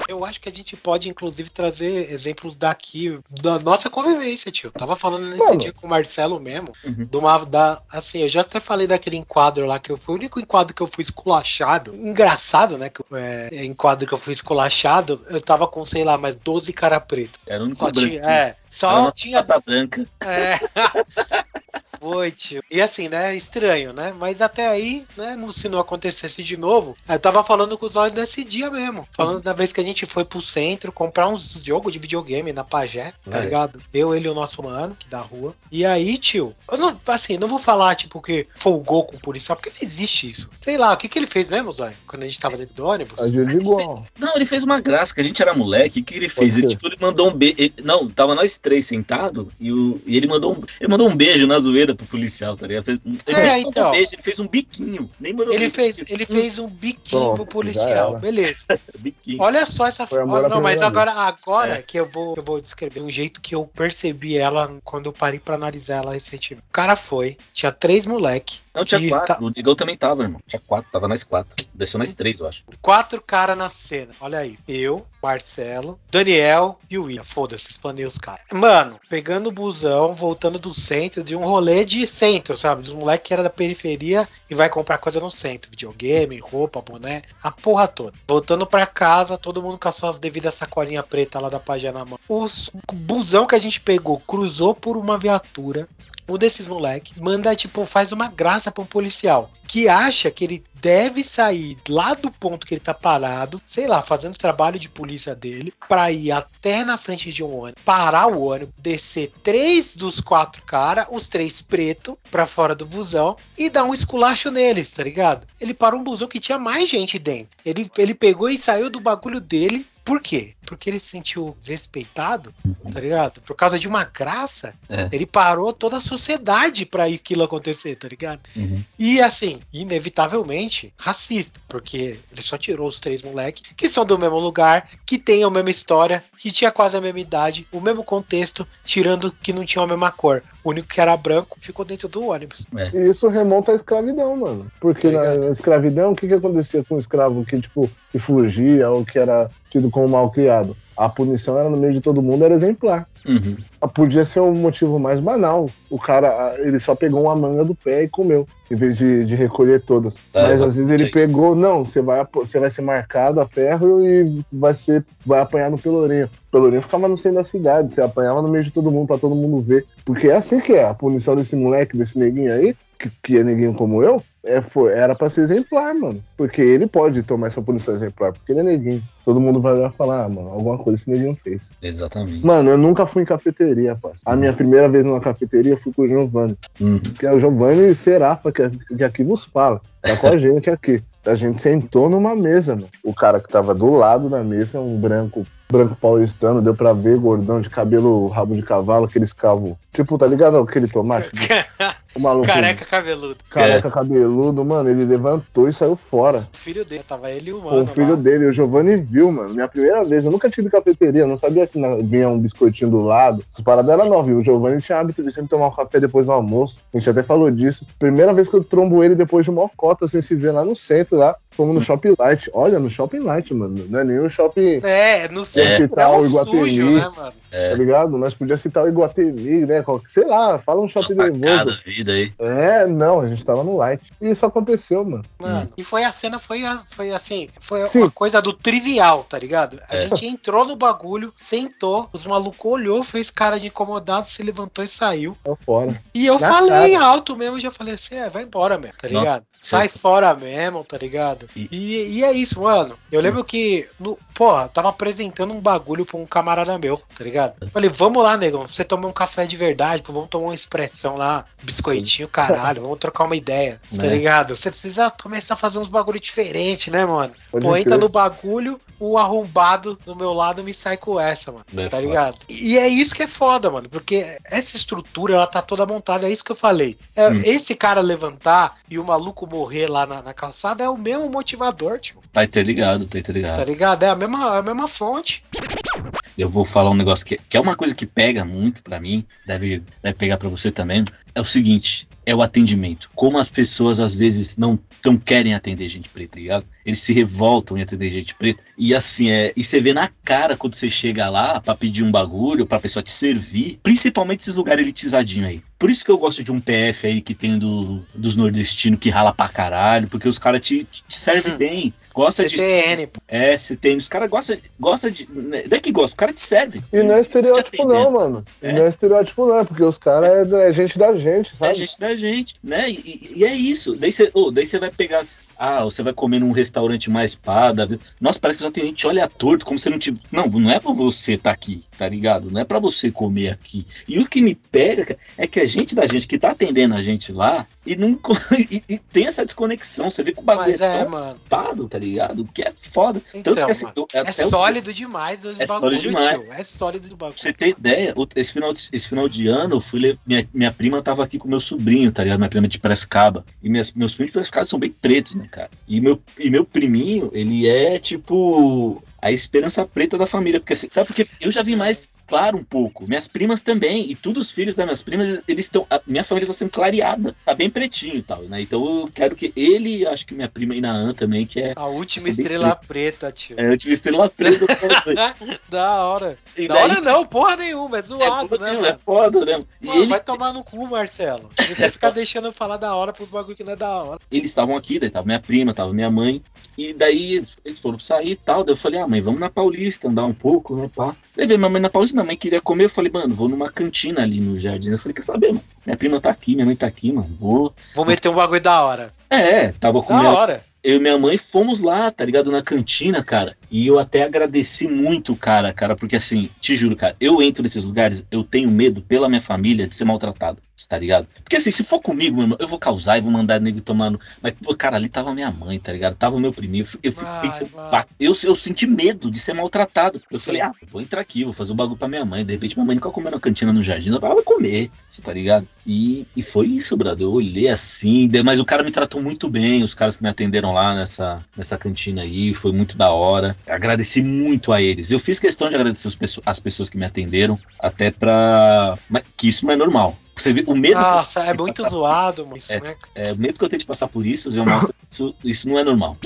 Eu acho que a gente pode, inclusive, trazer exemplos daqui, da nossa convivência, tio. Tava falando nesse Mano. dia com o Marcelo mesmo, uhum. de uma, da, assim, eu já até falei daquele enquadro lá, que eu, foi o único enquadro que eu fui esculachado. Engraçado, né, que é, enquadro que eu fui esculachado, eu tava com, sei lá, mais 12 cara preto. Era um Só tinha, é, só tinha... branca. É... Foi, tio. E assim, né? Estranho, né? Mas até aí, né? Se não acontecesse de novo, eu tava falando com os olhos nesse dia mesmo. Falando da vez que a gente foi pro centro comprar uns jogos de videogame na Pajé, tá é. ligado? Eu, ele e o nosso mano, que da rua. E aí, tio, eu não, assim, não vou falar, tipo, que folgou com o policial, porque não existe isso. Sei lá, o que que ele fez mesmo, Zóio? Quando a gente tava dentro do ônibus? Agiu de igual. Não, ele fez uma graça, que a gente era moleque. O que ele fez? Ele, tipo, ele mandou um beijo. Não, tava nós três sentados e, o, e ele mandou um, ele mandou um beijo na zoeira pro policial, tá ligado? Ele, é, então. Beijo, ele fez um biquinho. Nem mandou ele, fez, ele fez um biquinho pro policial. Beleza. biquinho. Olha só essa foto. Não, mas agora, agora é. que eu vou, eu vou descrever um jeito que eu percebi ela quando eu parei pra analisar ela recentemente. O cara foi, tinha três moleque. Não, tinha quatro. Tá... O Digão também tava, irmão. Tinha quatro, tava nós quatro. Desceu nós três, eu acho. Quatro caras na cena. Olha aí. Eu, Marcelo, Daniel e o William. Foda-se, expandei os caras. Mano, pegando o busão, voltando do centro, de um rolê de centro, sabe? Dos moleques que era da periferia e vai comprar coisa no centro. Videogame, roupa, boné, a porra toda. Voltando pra casa, todo mundo com as suas devidas sacolinhas preta lá da página na mão. O busão que a gente pegou cruzou por uma viatura um desses moleques manda, tipo, faz uma graça pra um policial que acha que ele deve sair lá do ponto que ele tá parado, sei lá, fazendo trabalho de polícia dele, para ir até na frente de um ônibus, parar o ônibus, descer três dos quatro caras, os três pretos, pra fora do busão e dar um esculacho neles, tá ligado? Ele parou um busão que tinha mais gente dentro. Ele, ele pegou e saiu do bagulho dele por quê? Porque ele se sentiu desrespeitado, tá ligado? Por causa de uma graça, é. ele parou toda a sociedade pra aquilo acontecer, tá ligado? Uhum. E assim, inevitavelmente, racista, porque ele só tirou os três moleques que são do mesmo lugar, que têm a mesma história, que tinha quase a mesma idade, o mesmo contexto, tirando que não tinha a mesma cor. O único que era branco ficou dentro do ônibus. É. E isso remonta à escravidão, mano. Porque tá na escravidão, o que, que acontecia com o escravo que, tipo, que fugia ou que era tido como mal criado. A punição era no meio de todo mundo, era exemplar. Uhum. Podia ser um motivo mais banal. O cara, ele só pegou uma manga do pé e comeu, em vez de, de recolher todas. É, Mas às vezes ele pegou, não, você vai, você vai ser marcado a ferro e vai, ser, vai apanhar no pelourinho. O pelourinho ficava no centro da cidade, você apanhava no meio de todo mundo, para todo mundo ver. Porque é assim que é. A punição desse moleque, desse neguinho aí, que, que é neguinho como eu, é, foi, era pra ser exemplar, mano. Porque ele pode tomar essa punição exemplar, porque ele é neguinho. Todo mundo vai olhar e falar, ah, mano, alguma coisa esse neguinho fez. Exatamente. Mano, eu nunca fui em cafeteria, parça. A minha primeira vez numa cafeteria fui com o Giovanni. Uhum. Que é o Giovanni Serafa, que, que aqui nos fala. Tá com a gente aqui. A gente sentou numa mesa, mano. O cara que tava do lado da mesa, um branco, branco paulistano, deu pra ver, gordão, de cabelo rabo de cavalo, aquele escavo. Tipo, tá ligado aquele tomate? O maluco. Careca cabeludo. Careca cabeludo, mano, ele levantou e saiu fora. O filho dele, tava ele e o mano. o filho lá. dele, o Giovanni viu, mano. Minha primeira vez, eu nunca tinha ido cafeteria, não sabia que vinha um biscoitinho do lado. As paradas eram novas, viu? O Giovanni tinha hábito de sempre tomar um café depois do almoço. A gente até falou disso. Primeira vez que eu trombo ele depois de uma cota sem se ver lá no centro, lá. Fomos no Shopping Light. Olha, no Shopping Light, mano. Não é nem o shopping. É, no É. centro é, o um Iguatemi. sujo, né, mano? É. Tá ligado? Nós podíamos citar o Iguatemi, né? Qual- Sei lá, fala um shopping nervoso. Vida aí. É, não, a gente tava no Light. E isso aconteceu, mano. Mano, e foi a cena, foi, a- foi assim, foi Sim. uma coisa do trivial, tá ligado? A É. gente entrou no bagulho, sentou, os malucos olhou, fez cara de incomodado, se levantou e saiu. Fora. E eu Na falei cara. alto mesmo, já falei assim, é, vai embora mesmo, tá Nossa, ligado? Sai fora mesmo, tá ligado? E- E, e é isso, mano. Eu lembro que, no, porra, tava apresentando um bagulho pra um camarada meu, tá ligado? Falei, vamos lá, negão, você tomar um café de verdade, pô, vamos tomar uma expressão lá, biscoitinho, caralho, vamos trocar uma ideia, tá Né? ligado? Você precisa começar a fazer uns bagulho diferente, né, mano? Pode Pô, entra no bagulho, o arrombado do meu lado me sai com essa, mano. É tá foda. ligado? E é isso que é foda, mano. Porque essa estrutura, ela tá toda montada. É isso que eu falei. É, Hum. Esse cara levantar e o maluco morrer lá na, na calçada é o mesmo motivador, tio. Tá interligado, tá Tá interligado. ligado? É a mesma, a mesma fonte. Eu vou falar um negócio que, que é uma coisa que pega muito pra mim, deve, deve pegar pra você também. É o seguinte, é o atendimento. Como as pessoas às vezes não, não querem atender gente preta, tá ligado? Eles se revoltam em atender gente preta. E assim, é, e você vê na cara quando você chega lá pra pedir um bagulho, pra pessoa te servir, principalmente esses lugares elitizadinhos aí. Por isso que eu gosto de um PF aí que tem do, dos nordestinos que rala pra caralho, porque os caras te, te, te servem Hum. bem. Gosta de. CTN. pô. É, CTN. Os caras gostam gosta de. Não é que gosta, o cara te serve. E não é estereótipo, atendendo. não, mano. E É. não é estereótipo, não, porque os caras é, é gente da gente, É sabe? gente da gente, né? E, e- é isso. Daí você oh, daí você vai pegar. Ah, você vai comer num restaurante mais pá. da vida. Nossa, parece que os atendentes olham torto, como se não tivesse. Não, não é pra você tá aqui, tá ligado? Não é pra você comer aqui. E o que me pega cara, é que a gente da gente que tá atendendo a gente lá e não e, e tem essa desconexão. Você vê que o bagulho Mas é é, mano. ocupado, tá ligado? Que é foda. Então, que, assim, mano, eu- É até o- sólido demais os É bagulho, sólido demais. tio. É sólido do bagulho. Pra você ter ideia, esse final, de- esse final de ano, eu fui ler, minha, minha prima tava aqui com meu sobrinho, tá ligado? Minha prima de Piracicaba. E minhas, meus primos de Piracicaba são bem pretos, né, cara? E meu, e meu priminho, ele é tipo a esperança preta da família. Porque, assim, sabe porque eu já vi mais claro um pouco. Minhas primas também. E todos os filhos das minhas primas, eles estão. a Minha família tá sendo clareada. Tá bem pretinho e tal, né? Então eu quero que ele, acho que minha prima Inaã também, que é. A última é estrela preta, tio. É, eu tive estrela preta. da hora. e Da daí- hora não, porra nenhuma. É É, zoado, foda, né, é foda, né? E Mano, ele- vai tomar no cu, Marcelo. Você ficar deixando eu falar da hora pros bagulho que não é da hora. eles estavam aqui, daí tava minha prima, tava minha mãe, e daí eles foram sair e tal. Daí eu falei, ah, mãe, vamos na Paulista andar um pouco, né, pá. Levei minha mãe na Paulista, minha mãe queria comer, eu falei, mano, vou numa cantina ali no jardim. Eu falei, quer saber, mano? Minha prima tá aqui, minha mãe tá aqui, mano, vou. Vou meter um bagulho da hora. É, tava com Da minha, hora. eu e minha mãe fomos lá, tá ligado? Na cantina, cara. E eu até agradeci muito, cara, cara, porque assim, te juro, cara, eu entro nesses lugares, eu tenho medo pela minha família de ser maltratado, tá ligado? Porque assim, se for comigo, meu irmão, eu vou causar e vou mandar nego tomar no. Mas, pô, cara, ali tava minha mãe, tá ligado? Tava meu priminho. Eu, fico- Vai, pensando, vai. pá, eu, eu senti medo de ser maltratado. Eu Sim. falei, ah, vou entrar aqui, vou fazer um bagulho pra minha mãe. De repente, minha mãe nunca comeu na cantina no jardim, ela vai comer, você tá ligado? E, e foi isso, brother. Eu olhei assim, mas o cara me tratou muito bem, os caras que me atenderam lá nessa, nessa cantina aí, foi muito da hora. Agradeci muito a eles. Eu fiz questão de agradecer as pessoas que me atenderam, até pra. Mas que isso não é normal. Você vê o medo. que eu Nossa, é muito passar por zoado, mano. É. Isso, né? isso- é, o medo que eu tenho de passar por isso, eu mostro que isso, isso não é normal.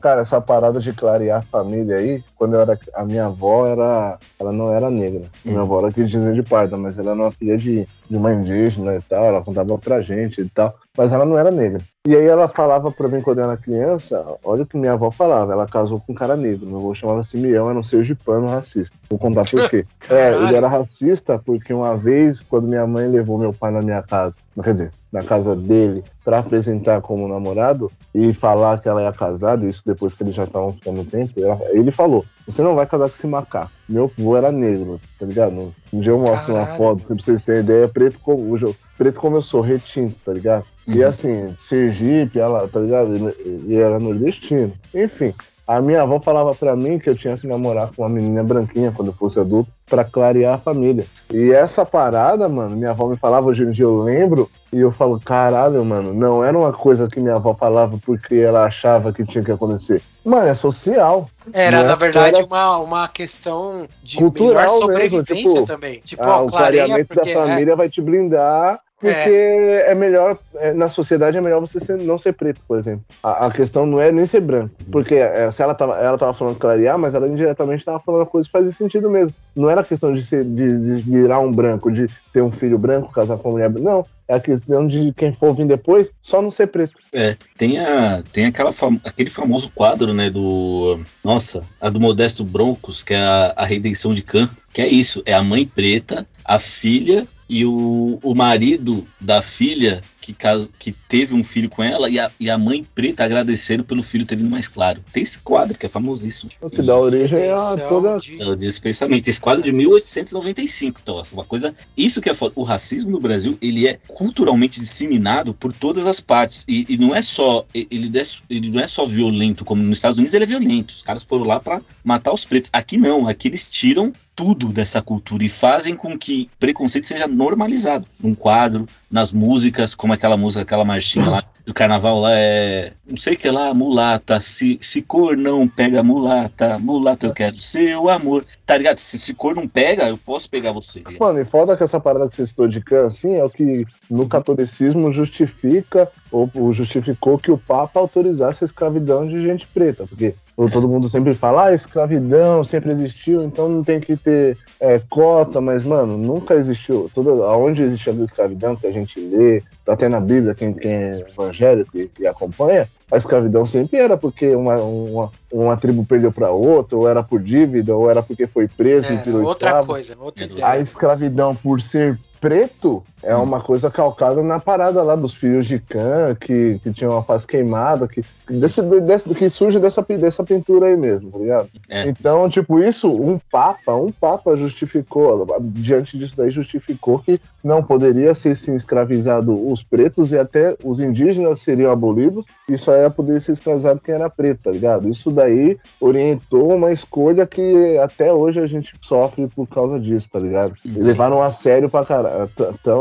Cara, essa parada de clarear a família aí, quando eu era. A minha avó era. Ela não era negra. A minha Hum. avó era de Gisele de Parda, mas ela era uma filha de, de uma indígena e tal. Ela contava pra gente e tal. Mas ela não era negra. E aí ela falava pra mim quando eu era criança, olha o que minha avó falava. Ela casou com um cara negro. Meu avô chamava Simeão, era um sergipano racista. Vou contar por quê. É, ele era racista porque uma vez, quando minha mãe levou meu pai na minha casa, quer dizer, na casa dele, pra apresentar como namorado e falar que ela ia casada, isso depois que eles já estavam ficando tempo, ela- ele falou: você não vai casar com esse macaco. Meu avô era negro, tá ligado? Um dia eu mostro Caralho. uma foto, se vocês terem ideia, preto como, preto como eu sou, retinto, tá ligado? Uhum. E assim, Sergipe, ela, tá ligado? E era nordestino. Enfim, a minha avó falava para mim que eu tinha que namorar com uma menina branquinha quando eu fosse adulto para clarear a família. E essa parada, mano, minha avó me falava, hoje em dia eu lembro, e eu falo, caralho, mano, não era uma coisa que minha avó falava porque ela achava que tinha que acontecer. Mano, é social. Era, na verdade, era... uma, uma questão de cultural sobrevivência mesmo, tipo, também. Tipo, ah, ó, o clareamento da é família é... vai te blindar porque é, é melhor, é, na sociedade é melhor você ser, não ser preto, por exemplo. A, a, questão não é nem ser branco. Uhum. Porque é, se ela tava, ela tava falando clarear, mas ela indiretamente tava falando coisa que fazia sentido mesmo. Não era questão de, ser, de, de virar um branco, de ter um filho branco, casar com uma mulher branca. Não, é a questão de quem for vir depois só não ser preto. É, tem, a, tem aquela fam aquele famoso quadro, né, do. Nossa, a do Modesto Broncos, que é a, a Redenção de Khan, que é isso: é a mãe preta, a filha e o, o marido da filha que, caso, que teve um filho com ela e a, e a mãe preta agradecendo pelo filho ter vindo mais claro. Tem esse quadro que é famosíssimo. O que dá origem a toda. De... Esse pensamento. Esse quadro de 1895. Então, uma coisa. Isso que é foda. O racismo no Brasil, ele é culturalmente disseminado por todas as partes. E, e não é só. Ele, ele não é só violento, como nos Estados Unidos ele é violento. Os caras foram lá para matar os pretos. Aqui não. Aqui eles tiram tudo dessa cultura e fazem com que preconceito seja normalizado num quadro, nas músicas, como aquela música, aquela marchinha lá do carnaval lá é. Não sei que lá, mulata. Se, se cor não pega mulata, mulata eu quero seu amor. Tá ligado? Se, se cor não pega, eu posso pegar você. Mano, e foda que essa parada que você citou de Khan, assim, é o que no catolicismo justifica, ou, ou justificou que o Papa autorizasse a escravidão de gente preta. Porque todo mundo sempre fala, ah, escravidão sempre existiu, então não tem que ter é, cota, mas, mano, nunca existiu. Tudo, aonde existe a escravidão, que a gente lê, tá até na Bíblia, quem, quem é evangélico e, e acompanha, a escravidão sempre era porque uma, uma, uma tribo perdeu para outra, ou era por dívida, ou era porque foi preso é, e virou outra escravo. coisa, outra ideia. A escravidão por ser preto é uma coisa calcada na parada lá dos filhos de Khan, que, que tinha uma face queimada, que, desse, desse, que surge dessa, dessa pintura aí mesmo, tá ligado? É. Então, tipo, isso, um papa, um papa justificou, diante disso daí justificou que não poderia ser sim escravizado os pretos e até os indígenas seriam abolidos e só ia poder ser escravizado quem era preto, tá ligado? Isso daí orientou uma escolha que até hoje a gente sofre por causa disso, tá ligado? Levaram a sério pra caralho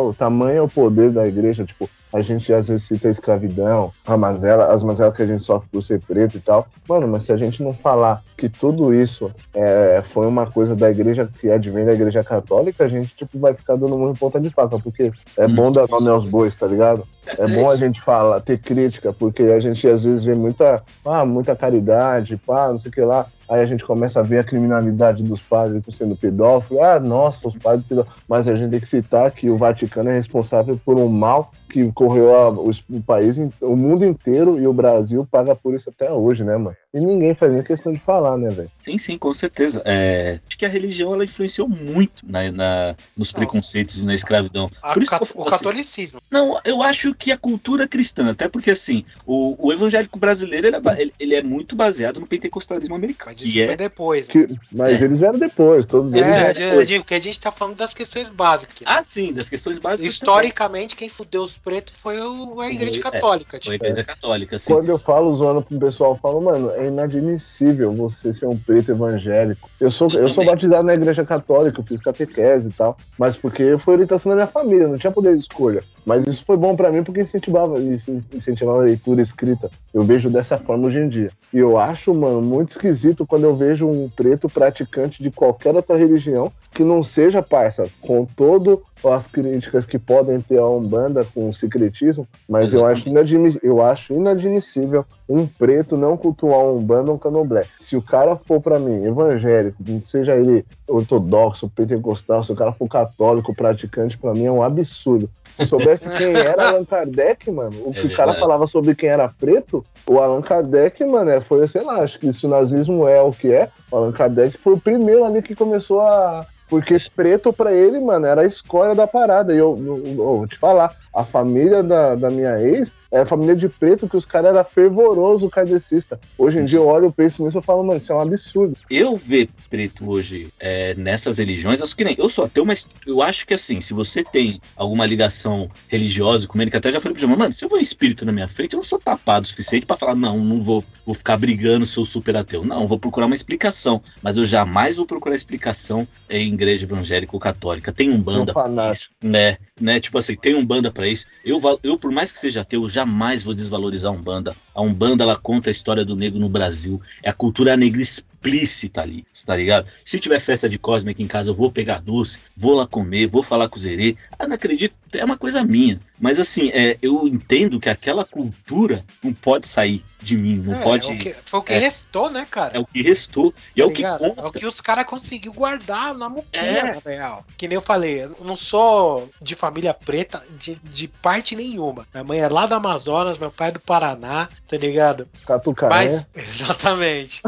o tamanho é o poder da igreja, tipo, a gente às vezes cita a escravidão, a mazela, as mazelas que a gente sofre por ser preto e tal. Mano, mas se a gente não falar que tudo isso é, foi uma coisa da igreja que advém da igreja católica, a gente tipo, vai ficar dando muito ponta de faca, porque é hum, bom dar nome aos bois, tá ligado? É, é bom a gente falar, ter crítica, porque a gente às vezes vê muita, ah, muita caridade, pá, não sei o que lá. Aí a gente começa a ver a criminalidade dos padres sendo pedófilos. Ah, nossa, os padres pedófilos. Mas a gente tem que citar que o Vaticano é responsável por um mal que correu a, o, o, país, o mundo inteiro e o Brasil paga por isso até hoje, né, mano? E ninguém faz nem questão de falar, né, velho? Sim, sim, com certeza. É, acho que a religião ela influenciou muito na, na nos preconceitos e na escravidão. A, por isso cat, o assim, catolicismo. Não, eu acho que a cultura cristã, até porque assim, o, o evangélico brasileiro ele é, ele, é muito baseado no pentecostalismo americano. Mas isso é... depois. Né? Que, mas é. eles vieram depois, todos eles. É, depois. porque a gente tá falando das questões básicas. Ah, sim, das questões básicas. Historicamente, também. quem fudeu os pretos foi o, a Igreja é, Católica. Tipo. Foi a Igreja Católica, sim. Quando eu falo zoando pro pessoal, eu falo, mano, é inadmissível você ser um preto evangélico. Eu sou, eu, sou batizado na Igreja Católica, eu fiz catequese e tal, mas porque foi orientação da minha família, não tinha poder de escolha. Mas isso foi bom para mim porque incentivava, incentivava a leitura escrita. Eu vejo dessa forma hoje em dia. E eu acho, mano, muito esquisito quando eu vejo um preto praticante de qualquer outra religião que não seja parça, com todo as críticas que podem ter a Umbanda com o secretismo, mas eu acho, eu acho inadmissível um preto não cultuar um Umbanda ou um Candomblé. Se o cara for para mim evangélico, seja ele ortodoxo, pentecostal, se o cara for católico, praticante, para mim é um absurdo. Se soubesse quem era Allan Kardec, mano, o que é o cara falava sobre quem era preto, o Allan Kardec, mano, é, foi, sei lá, acho que se o nazismo é o que é, o Allan Kardec foi o primeiro ali que começou a, porque preto para ele, mano, era a escolha da parada. E eu, eu, eu, vou te falar, a família da, da minha ex é a família de preto que os caras eram fervoroso kardecista. Hoje em dia eu olho, eu penso nisso e falo, mano, isso é um absurdo. Eu ver preto hoje é, nessas religiões, eu, que nem, eu sou ateu, mas eu acho que assim, se você tem alguma ligação religiosa com ele, que até já falei pro Jamão, mano, se eu vou um espírito na minha frente, eu não sou tapado o suficiente para falar, não, não vou, vou ficar brigando, sou super ateu. Não, vou procurar uma explicação. Mas eu jamais vou procurar explicação em igreja evangélica ou católica. Tem um banda. Um isso, né, né? Tipo assim, tem um banda para isso. Eu, eu, por mais que seja ateu, jamais vou desvalorizar a Umbanda. A Umbanda, ela conta a história do negro no Brasil. É a cultura negra explícita ali, tá ligado? Se tiver festa de Cosme aqui em casa, eu vou pegar doce, vou lá comer, vou falar com o Zerê. Ah, não acredito, é uma coisa minha. Mas assim, é, eu entendo que aquela cultura não pode sair de mim, não é, pode. É o que, foi o que é, restou, né, cara? É o que restou. E tá é o que conta. É o que os caras conseguiu guardar na muquinha, é. real. Que nem eu falei, eu não sou de família preta de, de parte nenhuma. Minha mãe é lá do Amazonas, meu pai é do Paraná, tá ligado? Catucaré. Mas, exatamente.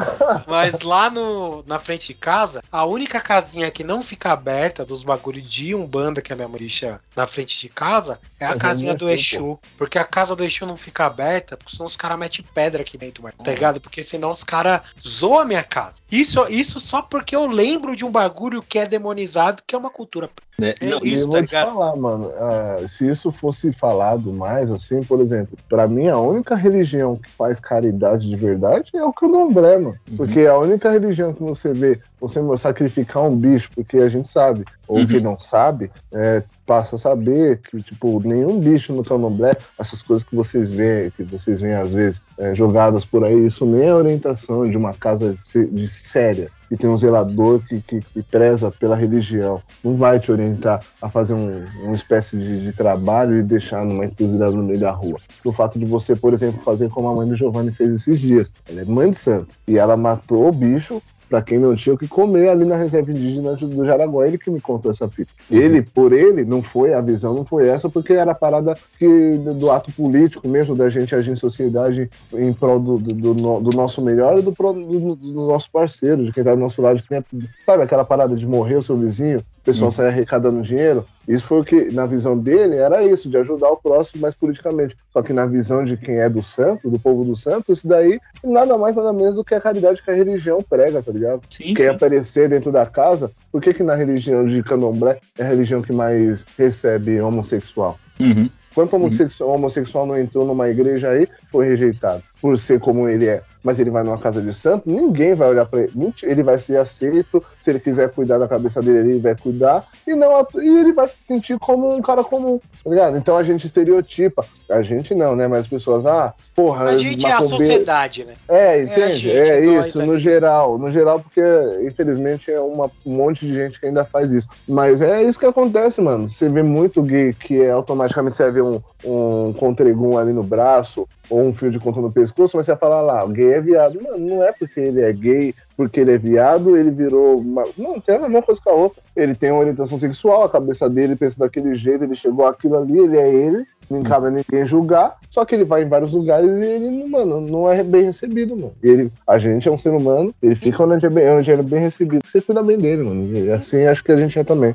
Mas lá no, na frente de casa, a única casinha que não fica aberta dos bagulhos de Umbanda que a minha mãe deixa na frente de casa é a casinha do Exu. Porque a casa do Exu não fica aberta, porque senão os caras metem pedra aqui dentro, mano, tá ligado? Porque senão os caras zoam a minha casa. Isso, isso só porque eu lembro de um bagulho que é demonizado, que é uma cultura. É, não, isso, eu tá vou te falar, mano. Uh, se isso fosse falado mais, assim, por exemplo, para mim a única religião que faz caridade de verdade é o candomblé, mano. Uhum. Porque a única religião que você vê você sacrificar um bicho, porque a gente sabe, ou uhum. quem não sabe, é, passa a saber que, tipo, nenhum bicho no candomblé, essas coisas que vocês veem, que vocês veem às vezes é, jogadas por aí, isso nem é orientação de uma casa de, de séria e tem um zelador que, que, que, preza pela religião. Não vai te orientar a fazer um, uma espécie de, de, trabalho e deixar numa encruzilhada no meio da rua. O fato de você, por exemplo, fazer como a mãe do Giovanni fez esses dias. Ela é mãe de santo. E ela matou o bicho para quem não tinha o que comer ali na reserva indígena do Jaraguá, ele que me contou essa fita. Uhum. Ele, por ele, não foi, a visão não foi essa, porque era a parada que, do ato político mesmo, da gente agir em sociedade em prol do, do, do, do nosso melhor e do, do, do, nosso parceiro, de quem tá do nosso lado, que sabe aquela parada de morrer o seu vizinho, pessoal hum. sai arrecadando dinheiro. Isso foi o que, na visão dele, era isso, de ajudar o próximo mais politicamente. Só que na visão de quem é do santo, do povo do santo, isso daí nada mais, nada menos do que a caridade que a religião prega, tá ligado? Sim, Quer sim. aparecer dentro da casa, por que que na religião de candomblé é a religião que mais recebe homossexual? Uhum. Quanto homossexual, homossexual não entrou numa igreja aí, foi rejeitado por ser como ele é mas ele vai numa casa de santo, ninguém vai olhar para ele. Ele vai ser aceito, se ele quiser cuidar da cabeça dele, ele vai cuidar, e não e ele vai se sentir como um cara comum, tá ligado? Então a gente estereotipa. A gente não, né? Mas as pessoas, ah, porra. A gente é a sociedade, né? É, entende? É, gente, é isso, no geral. No geral, porque infelizmente é uma, um monte de gente que ainda faz isso. Mas é isso que acontece, mano. Você vê muito gay que é automaticamente você vai ver um, um contregum ali no braço, ou um fio de conta no pescoço, mas você vai falar lá, gay é viado. Mano, não é porque ele é gay, porque ele é viado, ele virou. Uma... Não, tem a mesma coisa com a outra. Ele tem uma orientação sexual, a cabeça dele pensa daquele jeito, ele chegou aquilo ali, ele é ele, não cabe a ninguém julgar, só que ele vai em vários lugares e ele, mano, não é bem recebido, mano. Ele, a gente é um ser humano, ele fica onde é bem, onde é bem recebido. Você cuida bem dele, mano. E assim acho que a gente é também.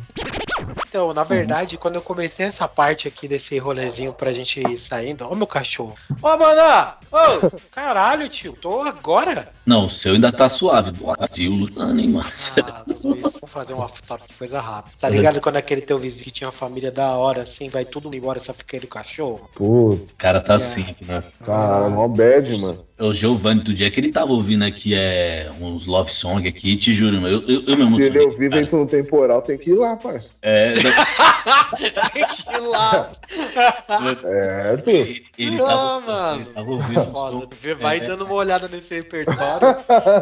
Então, na verdade, uhum. quando eu comecei essa parte aqui desse rolezinho pra gente ir saindo, ó meu cachorro. Ô, Maná! Ô, caralho, tio, tô agora? Não, o seu ainda tá suave, Brasil lutando, hein, mano. Ah, vamos fazer uma coisa rápida. Tá ligado quando aquele teu vizinho que tinha uma família da hora, assim, vai tudo embora, só fica ele o cachorro? Pô. O cara tá é. assim, né? Cara, mó bad, mano. O Giovanni, do dia que ele tava ouvindo aqui é, uns love song aqui, te juro, eu, eu, eu me Se ele ouvir vento no temporal, tem que ir lá, parça. É, tem que ir lá. É, pô. Ele, ele, ah, tava, mano. ele tava ouvindo. Foda, vai é. dando uma olhada nesse repertório,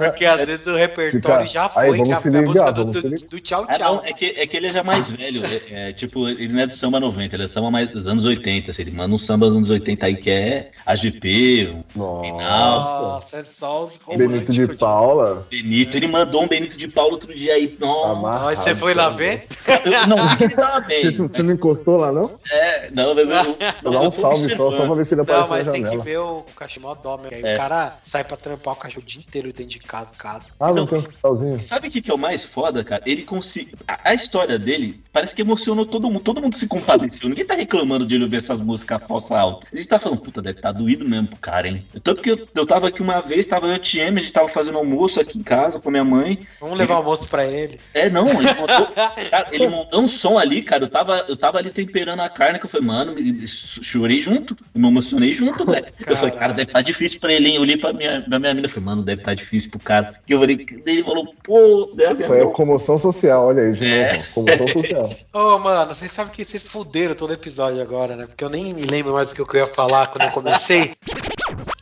porque às vezes o repertório Fica... já foi, Aí, que é a, ligar, a música do, do, do, tchau tchau. É, não, é, que, é que ele é já mais velho, é, é, tipo, ele não é do samba 90, ele é samba mais dos anos 80, assim, ele manda um samba dos anos 80 aí que é AGP, um Final Nossa, é só os Benito de Paula. Benito, ele mandou um Benito de Paula outro dia aí. Nossa, Amarrado, Mas você foi lá ver? eu, não, ele tava Você, bem. você não encostou lá, não? É, não, mas eu, dar um salve só, só pra ver se ele Não, aparece mas na tem que ver o cachimó dome. Aí É. o cara sai pra trampar o cachorro o dia inteiro dentro de casa, casa. Ah, não Não, tem um quintalzinho. Sabe o que, que é o mais foda, cara? Ele conseguiu. A, a história dele parece que emocionou todo mundo. Todo mundo se compadeceu. Ninguém tá reclamando de ele ouvir essas músicas falsa alta. A gente tá falando, puta, deve tá doído mesmo pro cara, hein? Tanto que eu, eu tava aqui uma vez, tava eu e o a gente tava fazendo almoço aqui em casa com a minha mãe. Vamos levar o almoço pra ele. É, não, ele montou, cara, ele montou um som ali, cara. Eu tava, eu tava ali temperando a carne, que eu falei, mano, e- e chorei junto, me emocionei junto, velho. Eu falei, cara, deve estar tá difícil pra ele, hein? Eu olhei pra minha, pra minha amiga e falei, mano, deve estar tá difícil pro cara. Que eu falei, daí ele falou, pô, deve Isso aí é comoção social, olha aí, de É. novo. Comoção social. Ô, mano, vocês sabem que vocês fuderam todo episódio agora, né? Porque eu nem me lembro mais do que eu ia falar quando eu comecei.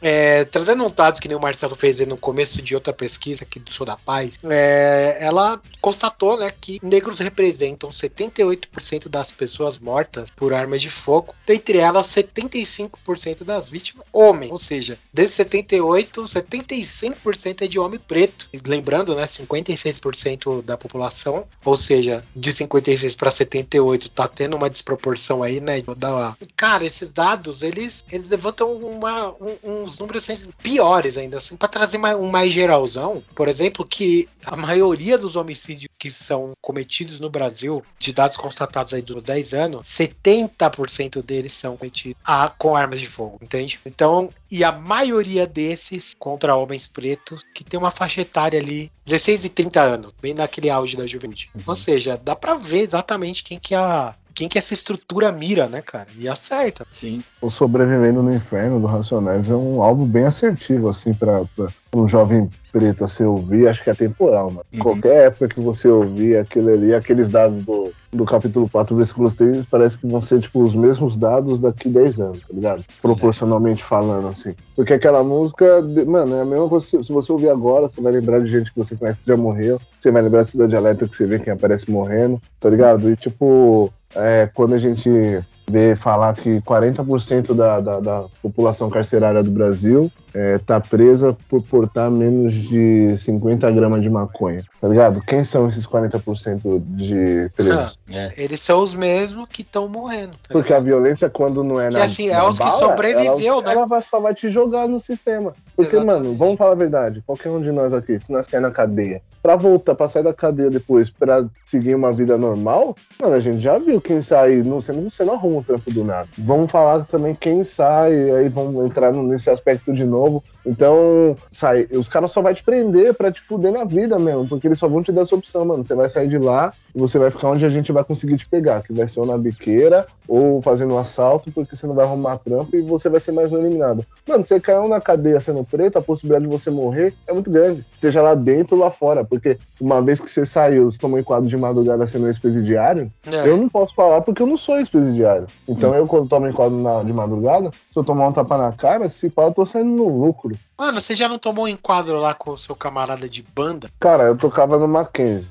É, trazendo uns dados que nem o Marcelo fez no começo de outra pesquisa aqui do Sul da Paz, é, ela constatou né, que negros representam 78% das pessoas mortas por armas de fogo, dentre elas 75% das vítimas homem, ou seja, desses 78, 75% é de homem preto. Lembrando, né, 56% da população, ou seja, de 56 para 78 tá tendo uma desproporção aí, né? Da... Cara, esses dados, eles, eles levantam uma, um- uns números piores ainda, assim, para trazer um mais geralzão, por exemplo, que a maioria dos homicídios que são cometidos no Brasil, de dados constatados aí dos 10 anos, 70% deles são cometidos a, com armas de fogo, entende? Então, e a maioria desses contra homens pretos, que tem uma faixa etária ali, 16 e 30 anos, bem naquele auge da juventude. Ou seja, dá pra ver exatamente quem que a quem que essa estrutura mira, né, cara? E acerta. Sim. O Sobrevivendo no Inferno do Racionais é um álbum bem assertivo, assim, pra, pra um jovem preto assim ouvir, acho que é temporal, mano. Uhum. Qualquer época que você ouvir aquele ali, aqueles dados do, do capítulo 4, versículo 3, parece que vão ser, tipo, os mesmos dados daqui 10 anos, tá ligado? Proporcionalmente falando, assim. Porque aquela música, mano, é a mesma coisa, se, se você ouvir agora, você vai lembrar de gente que você conhece que já morreu, você vai lembrar da Cidade Alerta que você vê quem aparece morrendo, tá ligado? E, tipo, é, quando a gente vê falar que 40% da, da, da população carcerária do Brasil é, tá presa por portar menos de 50 gramas de maconha, tá ligado? Quem são esses 40% de presos? É. Eles são os mesmos que estão morrendo. tá Porque a violência, quando não é Que, na. assim, é na os que bala, sobreviveu, ela, né? Ela vai, só vai te jogar no sistema. Porque, Exatamente. mano, vamos falar a verdade. Qualquer um de nós aqui, se nós cair na cadeia, pra voltar, pra sair da cadeia depois, pra seguir uma vida normal, mano, a gente já viu quem sai. Não, você, não, você não arruma um trampo do nada. Vamos falar também quem sai, aí vamos entrar nesse aspecto de novo. Então, sai, os caras só vão te prender pra te fuder na vida mesmo, porque eles só vão te dar essa opção, mano. Você vai sair de lá e você vai ficar onde a gente vai conseguir te pegar, que vai ser ou na biqueira ou fazendo um assalto, porque você não vai arrumar trampo e você vai ser mais um eliminado. Mano, você caiu na cadeia sendo preto, a possibilidade de você morrer é muito grande. Seja lá dentro ou lá fora, porque uma vez que você saiu, você tomou enquadro de madrugada sendo ex-presidiário, É. eu não posso falar porque eu não sou ex-presidiário. Então eu, quando tomo enquadro na- de madrugada, se eu tomar um tapa na cara, se pá, eu tô saindo no lucro. Mano, você já não tomou um enquadro lá com o seu camarada de banda? Cara, eu tocava no Mackenzie.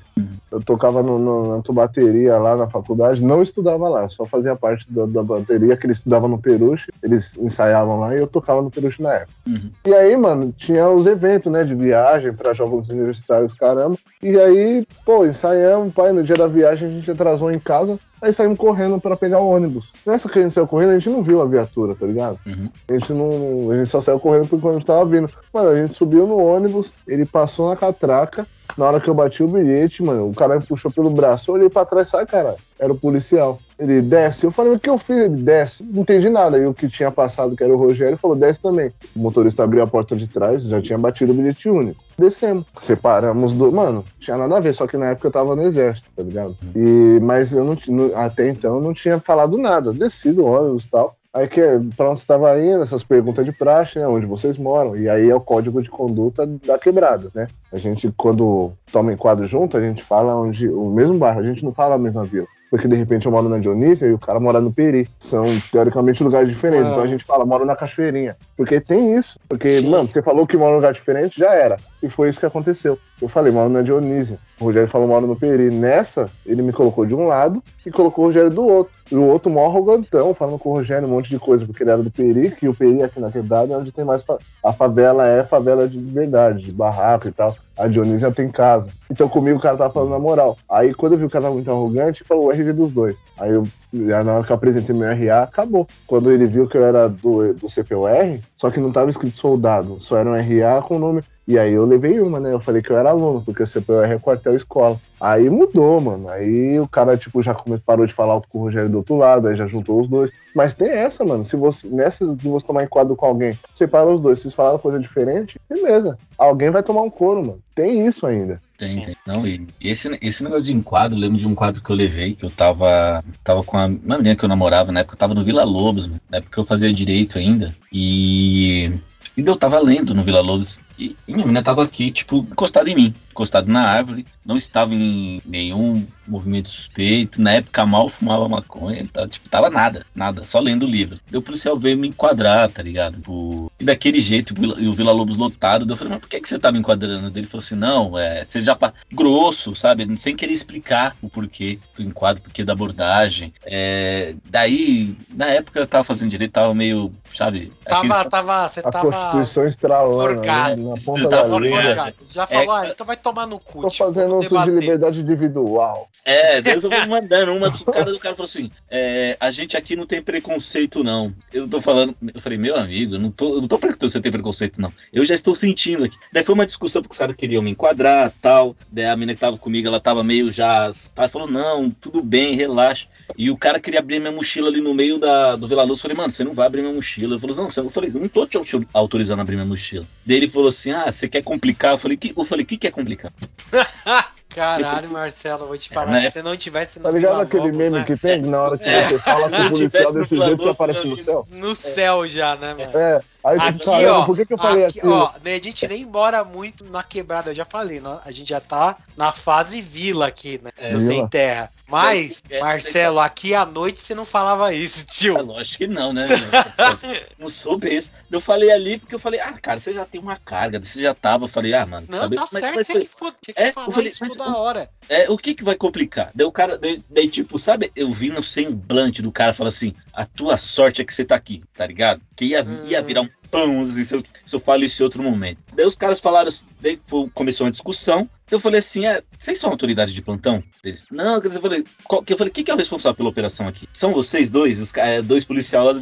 Eu tocava no, no, na bateria lá na faculdade, não estudava lá, só fazia parte da, da bateria que eles estudavam no Peruche, eles ensaiavam lá e eu tocava no Peruche na época. Uhum. E aí, mano, tinha os eventos, né, de viagem pra jovens universitários, caramba. E aí, pô, ensaiamos, pai, no dia da viagem a gente atrasou em casa, aí saímos correndo pra pegar o ônibus. Nessa que a gente saiu correndo, a gente não viu a viatura, tá ligado? Uhum. A gente não. A gente só saiu correndo porque a gente tava vindo. Mano, a gente subiu no ônibus, ele passou na catraca. Na hora que eu bati o bilhete, mano, o cara me puxou pelo braço. Eu olhei pra trás, sai, cara. Era o policial. Ele desce. Eu falei, o que eu fiz? Ele desce. Não entendi nada. E o que tinha passado, que era o Rogério, falou, desce também. O motorista abriu a porta de trás, já tinha batido o bilhete único. Descemos. Separamos do. Mano, tinha nada a ver, só que na época eu tava no exército, tá ligado? E, mas eu não tinha. Até então eu não tinha falado nada. Desci do ônibus e tal. Aí que pra onde você tava indo, essas perguntas de praxe, né? Onde vocês moram. E aí é o código de conduta da quebrada, né? A gente, quando toma enquadro junto, a gente fala onde. O mesmo bairro, a gente não fala a mesma vila. Porque de repente eu moro na Dionísia e o cara mora no Peri. São, teoricamente, lugares diferentes. Ah. Então a gente fala, moro na Cachoeirinha. Porque tem isso. Porque, Sim. mano, você falou que mora num lugar diferente, já era. E foi isso que aconteceu. Eu falei, moro na Dionísia. O Rogério falou, moro no Peri. Nessa, ele me colocou de um lado e colocou o Rogério do outro. E o outro mó arrogantão, falando com o Rogério um monte de coisa, porque ele era do Peri, que o Peri aqui na quebrada é onde tem mais. Fa... A favela é favela de verdade, de barraco e tal. A Dionísia tem casa. Então comigo o cara tava falando na moral. Aí quando eu vi o cara tava muito arrogante, falou o RG dos dois. Aí eu, na hora que eu apresentei meu RA, acabou. Quando ele viu que eu era do, do CPUR, só que não tava escrito soldado, só era um RA com o nome e aí eu levei uma, né? Eu falei que eu era aluno, porque o CPUR é quartel escola. Aí mudou, mano. Aí o cara, tipo, já parou de falar com o Rogério do outro lado, aí já juntou os dois. Mas tem essa, mano. Se você, nessa de você tomar enquadro com alguém, separa os dois. Se vocês falaram coisa diferente, beleza. Alguém vai tomar um couro, mano. Tem isso ainda. Tem, tem. Não, e esse, esse negócio de enquadro, eu lembro de um quadro que eu levei, que eu tava, tava com a, uma menina que eu namorava, na época eu tava no Vila Lobos, mano, na época eu fazia direito ainda. E e eu tava lendo no Vila Lobos e, e minha menina tava aqui, tipo, encostada em mim, encostada na árvore, não estava em nenhum movimento suspeito. Na época mal fumava maconha, tá, tipo, tava nada, nada, só lendo o livro. Deu o policial veio me enquadrar, tá ligado? Tipo, e daquele jeito, e o Vila Lobos lotado, eu falei, mas por que, que você tá me enquadrando? Ele falou assim, não, é, você já grosso, sabe? Sem querer explicar o porquê do enquadro, porquê da abordagem. É, daí, na época eu tava fazendo direito, tava meio, sabe? Tava, aqueles... tava, você a tava Constituição estralando. Né, na ponta da língua. Já falou, é, ah, então vai tomar no cu. Tô tipo, fazendo uso de liberdade individual. É, Deus eu vou mandando uma do cara, do cara falou assim: é, a gente aqui não tem preconceito, não. Eu tô falando, eu falei, meu amigo, eu não tô, eu não tô perguntando se você tem preconceito, não. Eu já estou sentindo aqui. Daí foi uma discussão porque os caras queriam me enquadrar tal. Daí a menina que tava comigo, ela tava meio já. Tava falando, não, tudo bem, relaxa. E o cara queria abrir minha mochila ali no meio da, do Vila Luz. Eu falei, mano, você não vai abrir minha mochila. Eu falei, não, eu falei, não tô te autorizando a abrir minha mochila. Daí ele falou assim: ah, você quer complicar? Eu falei, que, eu falei, o que, que é complicar? Caralho, Marcelo, vou te falar. É, né? Se não tivesse no Tá ligado aquele meme né? que tem na hora que é. você fala com o policial desse jeito, você aparece no céu? No céu já, né, mano? É. Aí, aqui, caramba, ó, por que, que eu falei aqui? Ó, né, a gente nem mora muito na quebrada, eu já falei, né? a gente já tá na fase vila aqui, né? É. Do Sem Terra. Mas, é, Marcelo, aqui à noite você não falava isso, tio. É, lógico que não, né? não soube isso. Eu falei ali porque eu falei, ah, cara, você já tem uma carga, você já tava. Eu falei, ah, mano, não, sabe? tá mas, certo, mas, tem, que, que é, falar eu falei, isso mas, toda hora. É, o que que vai complicar? Daí o cara, daí, daí, tipo, sabe, eu vi no semblante do cara, fala assim, a tua sorte é que você tá aqui, tá ligado? Que ia, hum. ia virar um pão, assim, se eu, se eu falo isso em outro momento. Daí os caras falaram, daí foi, começou uma discussão, eu falei assim, é, vocês são autoridade de plantão? Eles, não, eu falei, qual, eu falei, quem que é o responsável pela operação aqui? São vocês dois? Os é, dois policiais lá,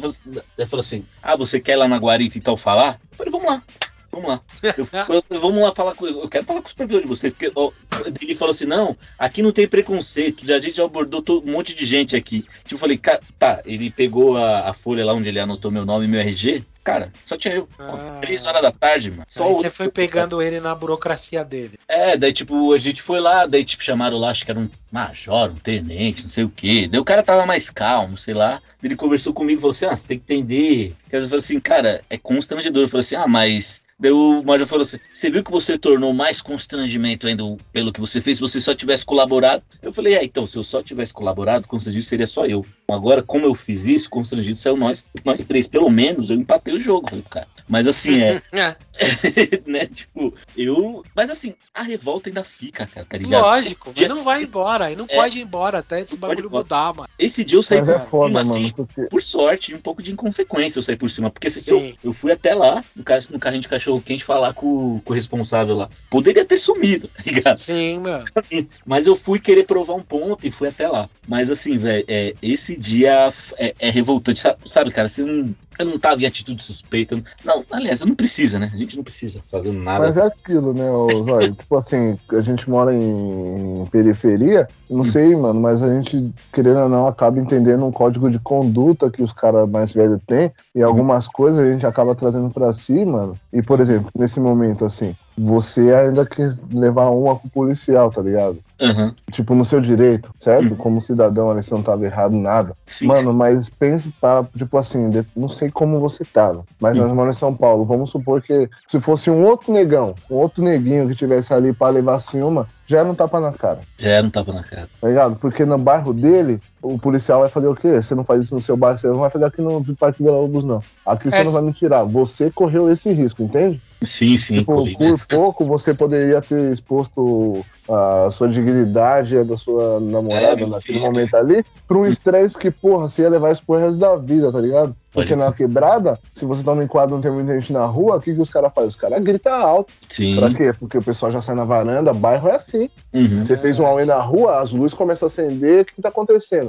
ele falou assim, ah, você quer ir lá na guarita e tal falar? Eu falei, vamos lá. Vamos lá. Eu, eu, vamos lá falar com. Eu quero falar com o supervisor de vocês, porque ó, ele falou assim: não, aqui não tem preconceito, a gente já abordou todo, um monte de gente aqui. Tipo, eu falei, tá, ele pegou a, a folha lá onde ele anotou meu nome e meu RG. Cara, só tinha eu. Ah. Três horas da tarde, mano. Só Aí você foi pegando ele na burocracia dele. É, daí, tipo, a gente foi lá, daí, tipo, chamaram lá, acho que era um major, um tenente, não sei o quê. Daí o cara tava mais calmo, sei lá. Ele conversou comigo e falou assim: ah, você tem que entender. Eu falei assim, cara, é constrangedor. Eu falei assim, ah, mas Daí o Major falou assim: Você viu que você tornou mais constrangimento ainda pelo que você fez se você só tivesse colaborado? Eu falei: É, então, se eu só tivesse colaborado, constrangido seria só eu. Agora, como eu fiz isso, constrangido saiu nós, nós três. Pelo menos eu empatei o jogo, falei, cara. Mas assim, é. é. né, tipo, eu. Mas assim, a revolta ainda fica, cara, tá ligado? Lógico, dia... não vai embora, e não é... pode ir embora até esse bagulho mudar, mano. Esse dia eu saí mas por é cima, foda, assim, mano, porque... por sorte, um pouco de inconsequência eu saí por cima. Porque assim, eu, eu fui até lá, no, no carrinho de cachorro quente, falar com, com o responsável lá. Poderia ter sumido, tá ligado? Sim, mano. Mas eu fui querer provar um ponto e fui até lá. Mas assim, velho, é, esse dia é, é revoltante. Sabe, sabe, cara, você não eu não tava em atitude suspeita. Não, aliás, não precisa, né? A gente não precisa fazer nada. Mas é aquilo, né, Zóio? tipo assim, a gente mora em periferia, não sei, mano, mas a gente, querendo ou não, acaba entendendo um código de conduta que os caras mais velhos têm, e algumas coisas a gente acaba trazendo para si, mano. E, por exemplo, nesse momento, assim, você ainda quer levar uma pro policial, tá ligado? Uhum. Tipo, no seu direito, certo? Uhum. Como cidadão ali, você não tava errado nada. Sim. Mano, mas pense para, tipo assim, não sei como você tava, mas uhum. nós moramos em São Paulo. Vamos supor que se fosse um outro negão, um outro neguinho que tivesse ali para levar assim uma, já era um tapa na cara. Já era um tapa na cara. Tá ligado? Porque no bairro dele, o policial vai fazer o quê? Você não faz isso no seu bairro, você não vai fazer aqui no Parque Vila Lobos, não. Aqui você É. não vai me tirar. Você correu esse risco, entende? Sim, sim, Tipo, corri, né? por pouco você poderia ter exposto a sua dignidade e a da sua namorada É, naquele filho. momento ali pra um estresse que, porra, você ia levar isso pro resto da vida, tá ligado? Porque Pode. na quebrada, se você toma em quadro e não tem muita gente na rua, o que, que os caras fazem? Os caras gritam alto. Sim. Pra quê? Porque o pessoal já sai na varanda, bairro é assim. Uhum. Você fez um auê na rua, as luzes começam a acender, o que, que tá acontecendo?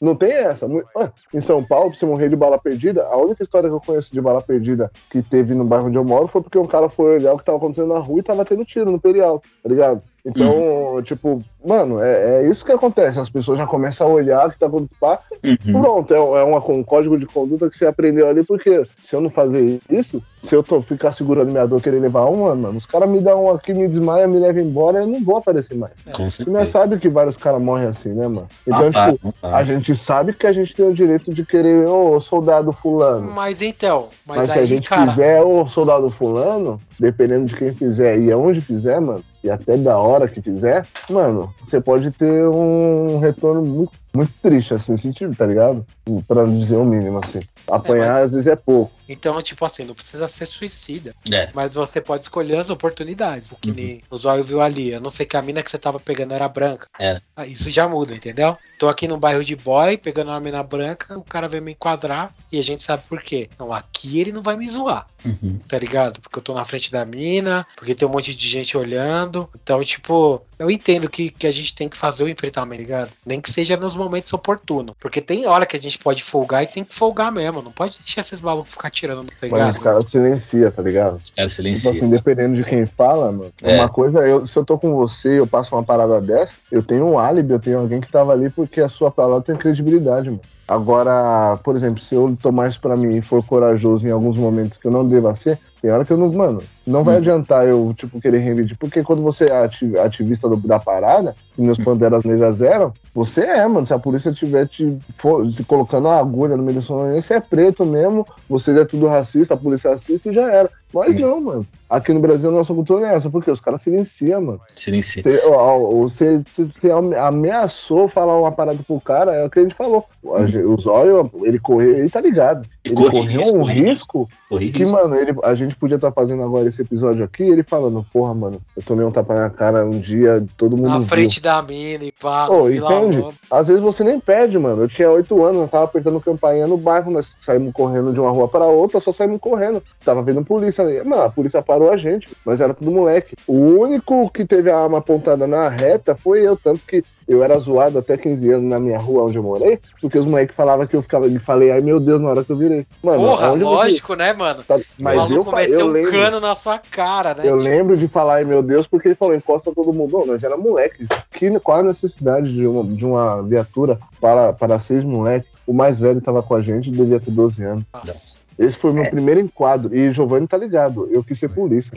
Não tem essa. Ah, Em São Paulo, pra você morrer de bala perdida, a única história que eu conheço de bala perdida que teve no bairro onde eu moro foi porque um cara foi olhar o que tava acontecendo na rua e tava tendo tiro no perialto, tá ligado? Então, tipo, mano, é, é isso que acontece. As pessoas já começam a olhar o que tá acontecendo. Uhum. Pronto, é, é uma, um código de conduta que você aprendeu ali, porque se eu não fazer isso, se eu tô, ficar segurando minha dor querer levar uma, mano, os caras me dão um aqui, me desmaia, me levam embora, eu não vou aparecer mais. Com E nós certeza. sabemos que vários caras morrem assim, né, mano? Então, Ah, tá, tipo, não tá. a gente sabe que a gente tem o direito de querer, ô, soldado fulano. Mas então, mas, Mas, se a aí, gente cara, fizer o soldado fulano, dependendo de quem fizer e aonde fizer, mano, e até da hora que fizer, mano, você pode ter um retorno muito, muito triste, assim, sentido, tá ligado? Pra não dizer o mínimo, assim. Apanhar às vezes é pouco. então, tipo assim, não precisa ser suicida. É. Mas você pode escolher as oportunidades. O que Uhum. nem o Zóio viu ali. A não ser que a mina que você tava pegando era branca. Era. Ah, Isso já muda, entendeu? Tô aqui no bairro de boy, pegando uma mina branca, o cara vem me enquadrar e a gente sabe por quê. Então aqui ele não vai me zoar, Uhum. tá ligado? Porque eu tô na frente da mina, porque tem um monte de gente olhando. Então, tipo, eu entendo que, que a gente tem que fazer o enfrentamento, tá ligado? Nem que seja nos momentos oportunos. Porque tem hora que a gente pode folgar e tem que folgar mesmo. Não pode deixar esses malucos ficar tirando, tá ligado? Mas os caras silenciam, tá ligado? Os caras silenciam. assim, dependendo de quem fala, mano. É. Uma coisa, eu, se eu tô com você eu passo uma parada dessa, eu tenho um álibi, eu tenho alguém que tava ali porque a sua palavra tem credibilidade, mano. Agora, por exemplo, se eu tomar isso pra mim e for corajoso em alguns momentos que eu não deva ser, tem hora que eu não. Mano, não vai Hum. adiantar eu, tipo, querer reivindicar. Porque quando você é ati- ativista do- da parada, que meus Panteras Negras eram, você é, mano. Se a polícia tiver te, for- te colocando uma agulha no meio da sua orelha, você é preto mesmo, você é tudo racista, a polícia é racista e já era. Nós Sim. não, mano. Aqui no Brasil, a nossa cultura não é essa, porque os caras silenciam, mano. Silencia. Você, você, você- você ame- ameaçou falar uma parada pro cara, é o que a gente falou. A gente- O Zóio, ele correu, ele tá ligado. Ele Corre correu risco, um risco Corri que, risco. mano, ele, a gente podia estar fazendo agora esse episódio aqui, ele falando, porra, mano, eu tomei um tapa na cara um dia, todo mundo Na viu. frente da mina e pá, Vila entende? Lobo. Às vezes você nem pede, mano. Eu tinha oito anos, nós tava apertando campainha no bairro, nós saímos correndo de uma rua pra outra, só saímos correndo. Tava vendo polícia ali. Mano, a polícia parou a gente, nós era tudo moleque. O único que teve a arma apontada na reta foi eu, tanto que eu era zoado até 15 anos na minha rua onde eu morei, porque os moleques falavam que eu ficava, e falei, ai meu Deus, na hora que eu virei. Mano, Porra, lógico, né, mano? tá- o Mas eu, maluco fa- meteu eu um lembro. cano na sua cara, né? Eu Tipo, lembro de falar, ai meu Deus, porque ele falou, encosta todo mundo. Não, nós era moleque. Que, qual a necessidade de uma, de uma viatura para, para seis moleques? O mais velho tava com a gente, devia ter 12 anos. Nossa. Esse foi o É. meu primeiro enquadro. E Giovanni tá ligado, eu quis ser polícia.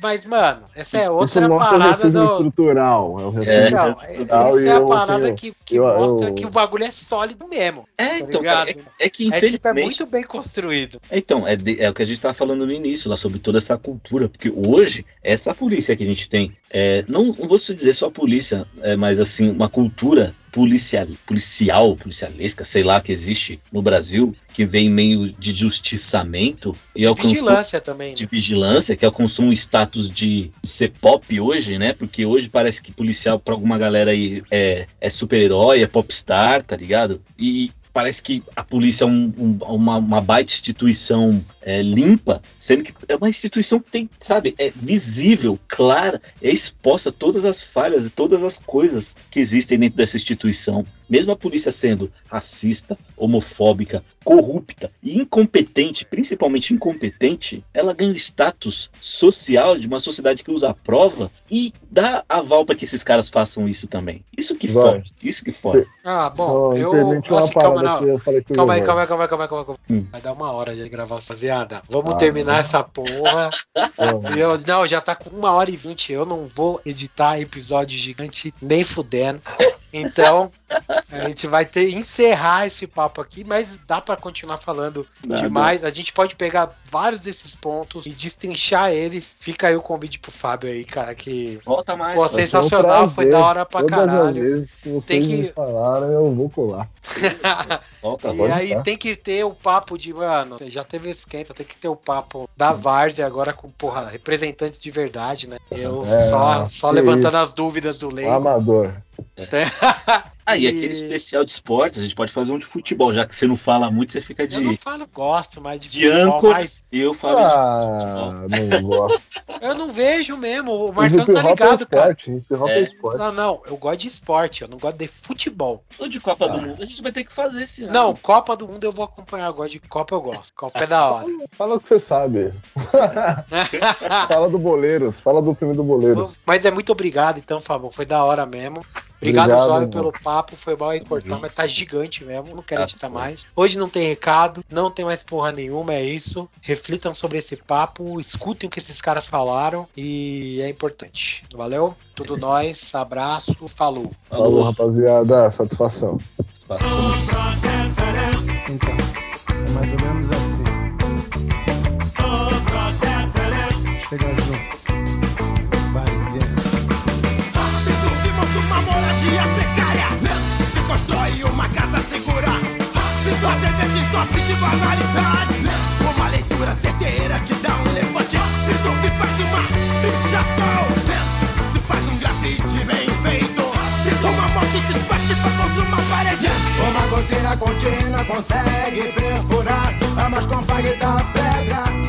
Mas, mano, essa é Isso outra mostra o parada racismo do. estrutural. É o racismo É, Não, estrutural essa é a eu parada que, que eu- mostra eu- que o bagulho é sólido mesmo. É, Tá então, cara, é, é que É tipo, é infelizmente. muito bem construído. Então, é, de- é o que a gente estava falando no início, lá sobre toda essa cultura, porque hoje, essa polícia que a gente tem, é, não, não vou dizer só polícia, é, mas assim, uma cultura policial, policial, policialesca, sei lá, que existe no Brasil, que vem meio de justiçamento e alcançou Vigilância também. de Né? vigilância, que alcançou um status de ser pop hoje, né? Porque hoje parece que policial, pra alguma galera aí, é, é super-herói, é popstar, tá ligado? E parece que a polícia é um- um- uma, uma baita instituição é, limpa, sendo que é uma instituição que tem, sabe, é visível, clara, é exposta todas as falhas e todas as coisas que existem dentro dessa instituição. Mesmo a polícia sendo racista, homofóbica, corrupta e incompetente, principalmente incompetente, ela ganha o status social de uma sociedade que usa a prova e dá aval para que esses caras façam isso também. Isso que fode, isso que fode. Ah, bom, Só eu. Assim, calma, não. que eu falei que eu Calma aí, calma aí, calma aí, calma aí, calma aí. calma aí. Hum. Vai dar uma hora de gravar, rapaziada. Vamos Ah, terminar não. essa porra. E eu, não, já tá com uma hora e vinte. Eu não vou editar episódio gigante nem fudendo. Então, a gente vai ter encerrar esse papo aqui, mas dá para continuar falando Dá, demais. A gente pode pegar vários desses pontos e destrinchar eles. Fica aí o convite pro Fábio aí, cara, que Volta mais. Pô, um sensacional, foi da hora pra Todas as caralho. vezes que vocês Tem que- me falaram, eu vou colar. Volta, E aí tá? tem que ter o papo de, mano, já teve esquenta, tem que ter o papo da Várzea agora com, porra, representantes de verdade, né? Eu É, só, só levantando isso. as dúvidas do leigo. amador. Este... Ah, e E- aquele especial de esportes, a gente pode fazer um de futebol, já que você não fala muito, você fica Eu não de. falo, gosto mais de, De futebol, âncora. mas eu falo de futebol. Ah, não gosto. eu não vejo mesmo. O Marcelo tá é ligado, cara. esporte. Hop é É. esporte. Não, não, eu gosto de esporte, eu não gosto de futebol. Ou de Copa do Ah. Mundo, a gente vai ter que fazer esse ano. Não, Copa do Mundo eu vou acompanhar, eu gosto de Copa, eu gosto. Copa é da hora. Fala o que você sabe. Fala do Boleiros. Fala do filme do Boleiros. Mas é muito obrigado, então, Fabão. Foi da hora mesmo. Obrigado, Obrigado, Zóio, pelo papo. Foi mal aí cortar, mas tá gigante mesmo. Não quero Tá editar mais. Hoje não tem recado, não tem mais porra nenhuma, é isso. Reflitam sobre esse papo, escutem o que esses caras falaram e é importante. Valeu? Tudo nós, abraço, falou. Falou, Falou. rapaziada. Satisfação. Então, é mais ou menos assim. Chega Rápido a TV de top de banalidade. Uma leitura certeira te dá um levante. Rápido se faz uma pichação Se faz um grafite bem feito. Rápido uma moto se espatifa contra uma parede. Uma goteira contínua consegue perfurar a mais compacta pedra.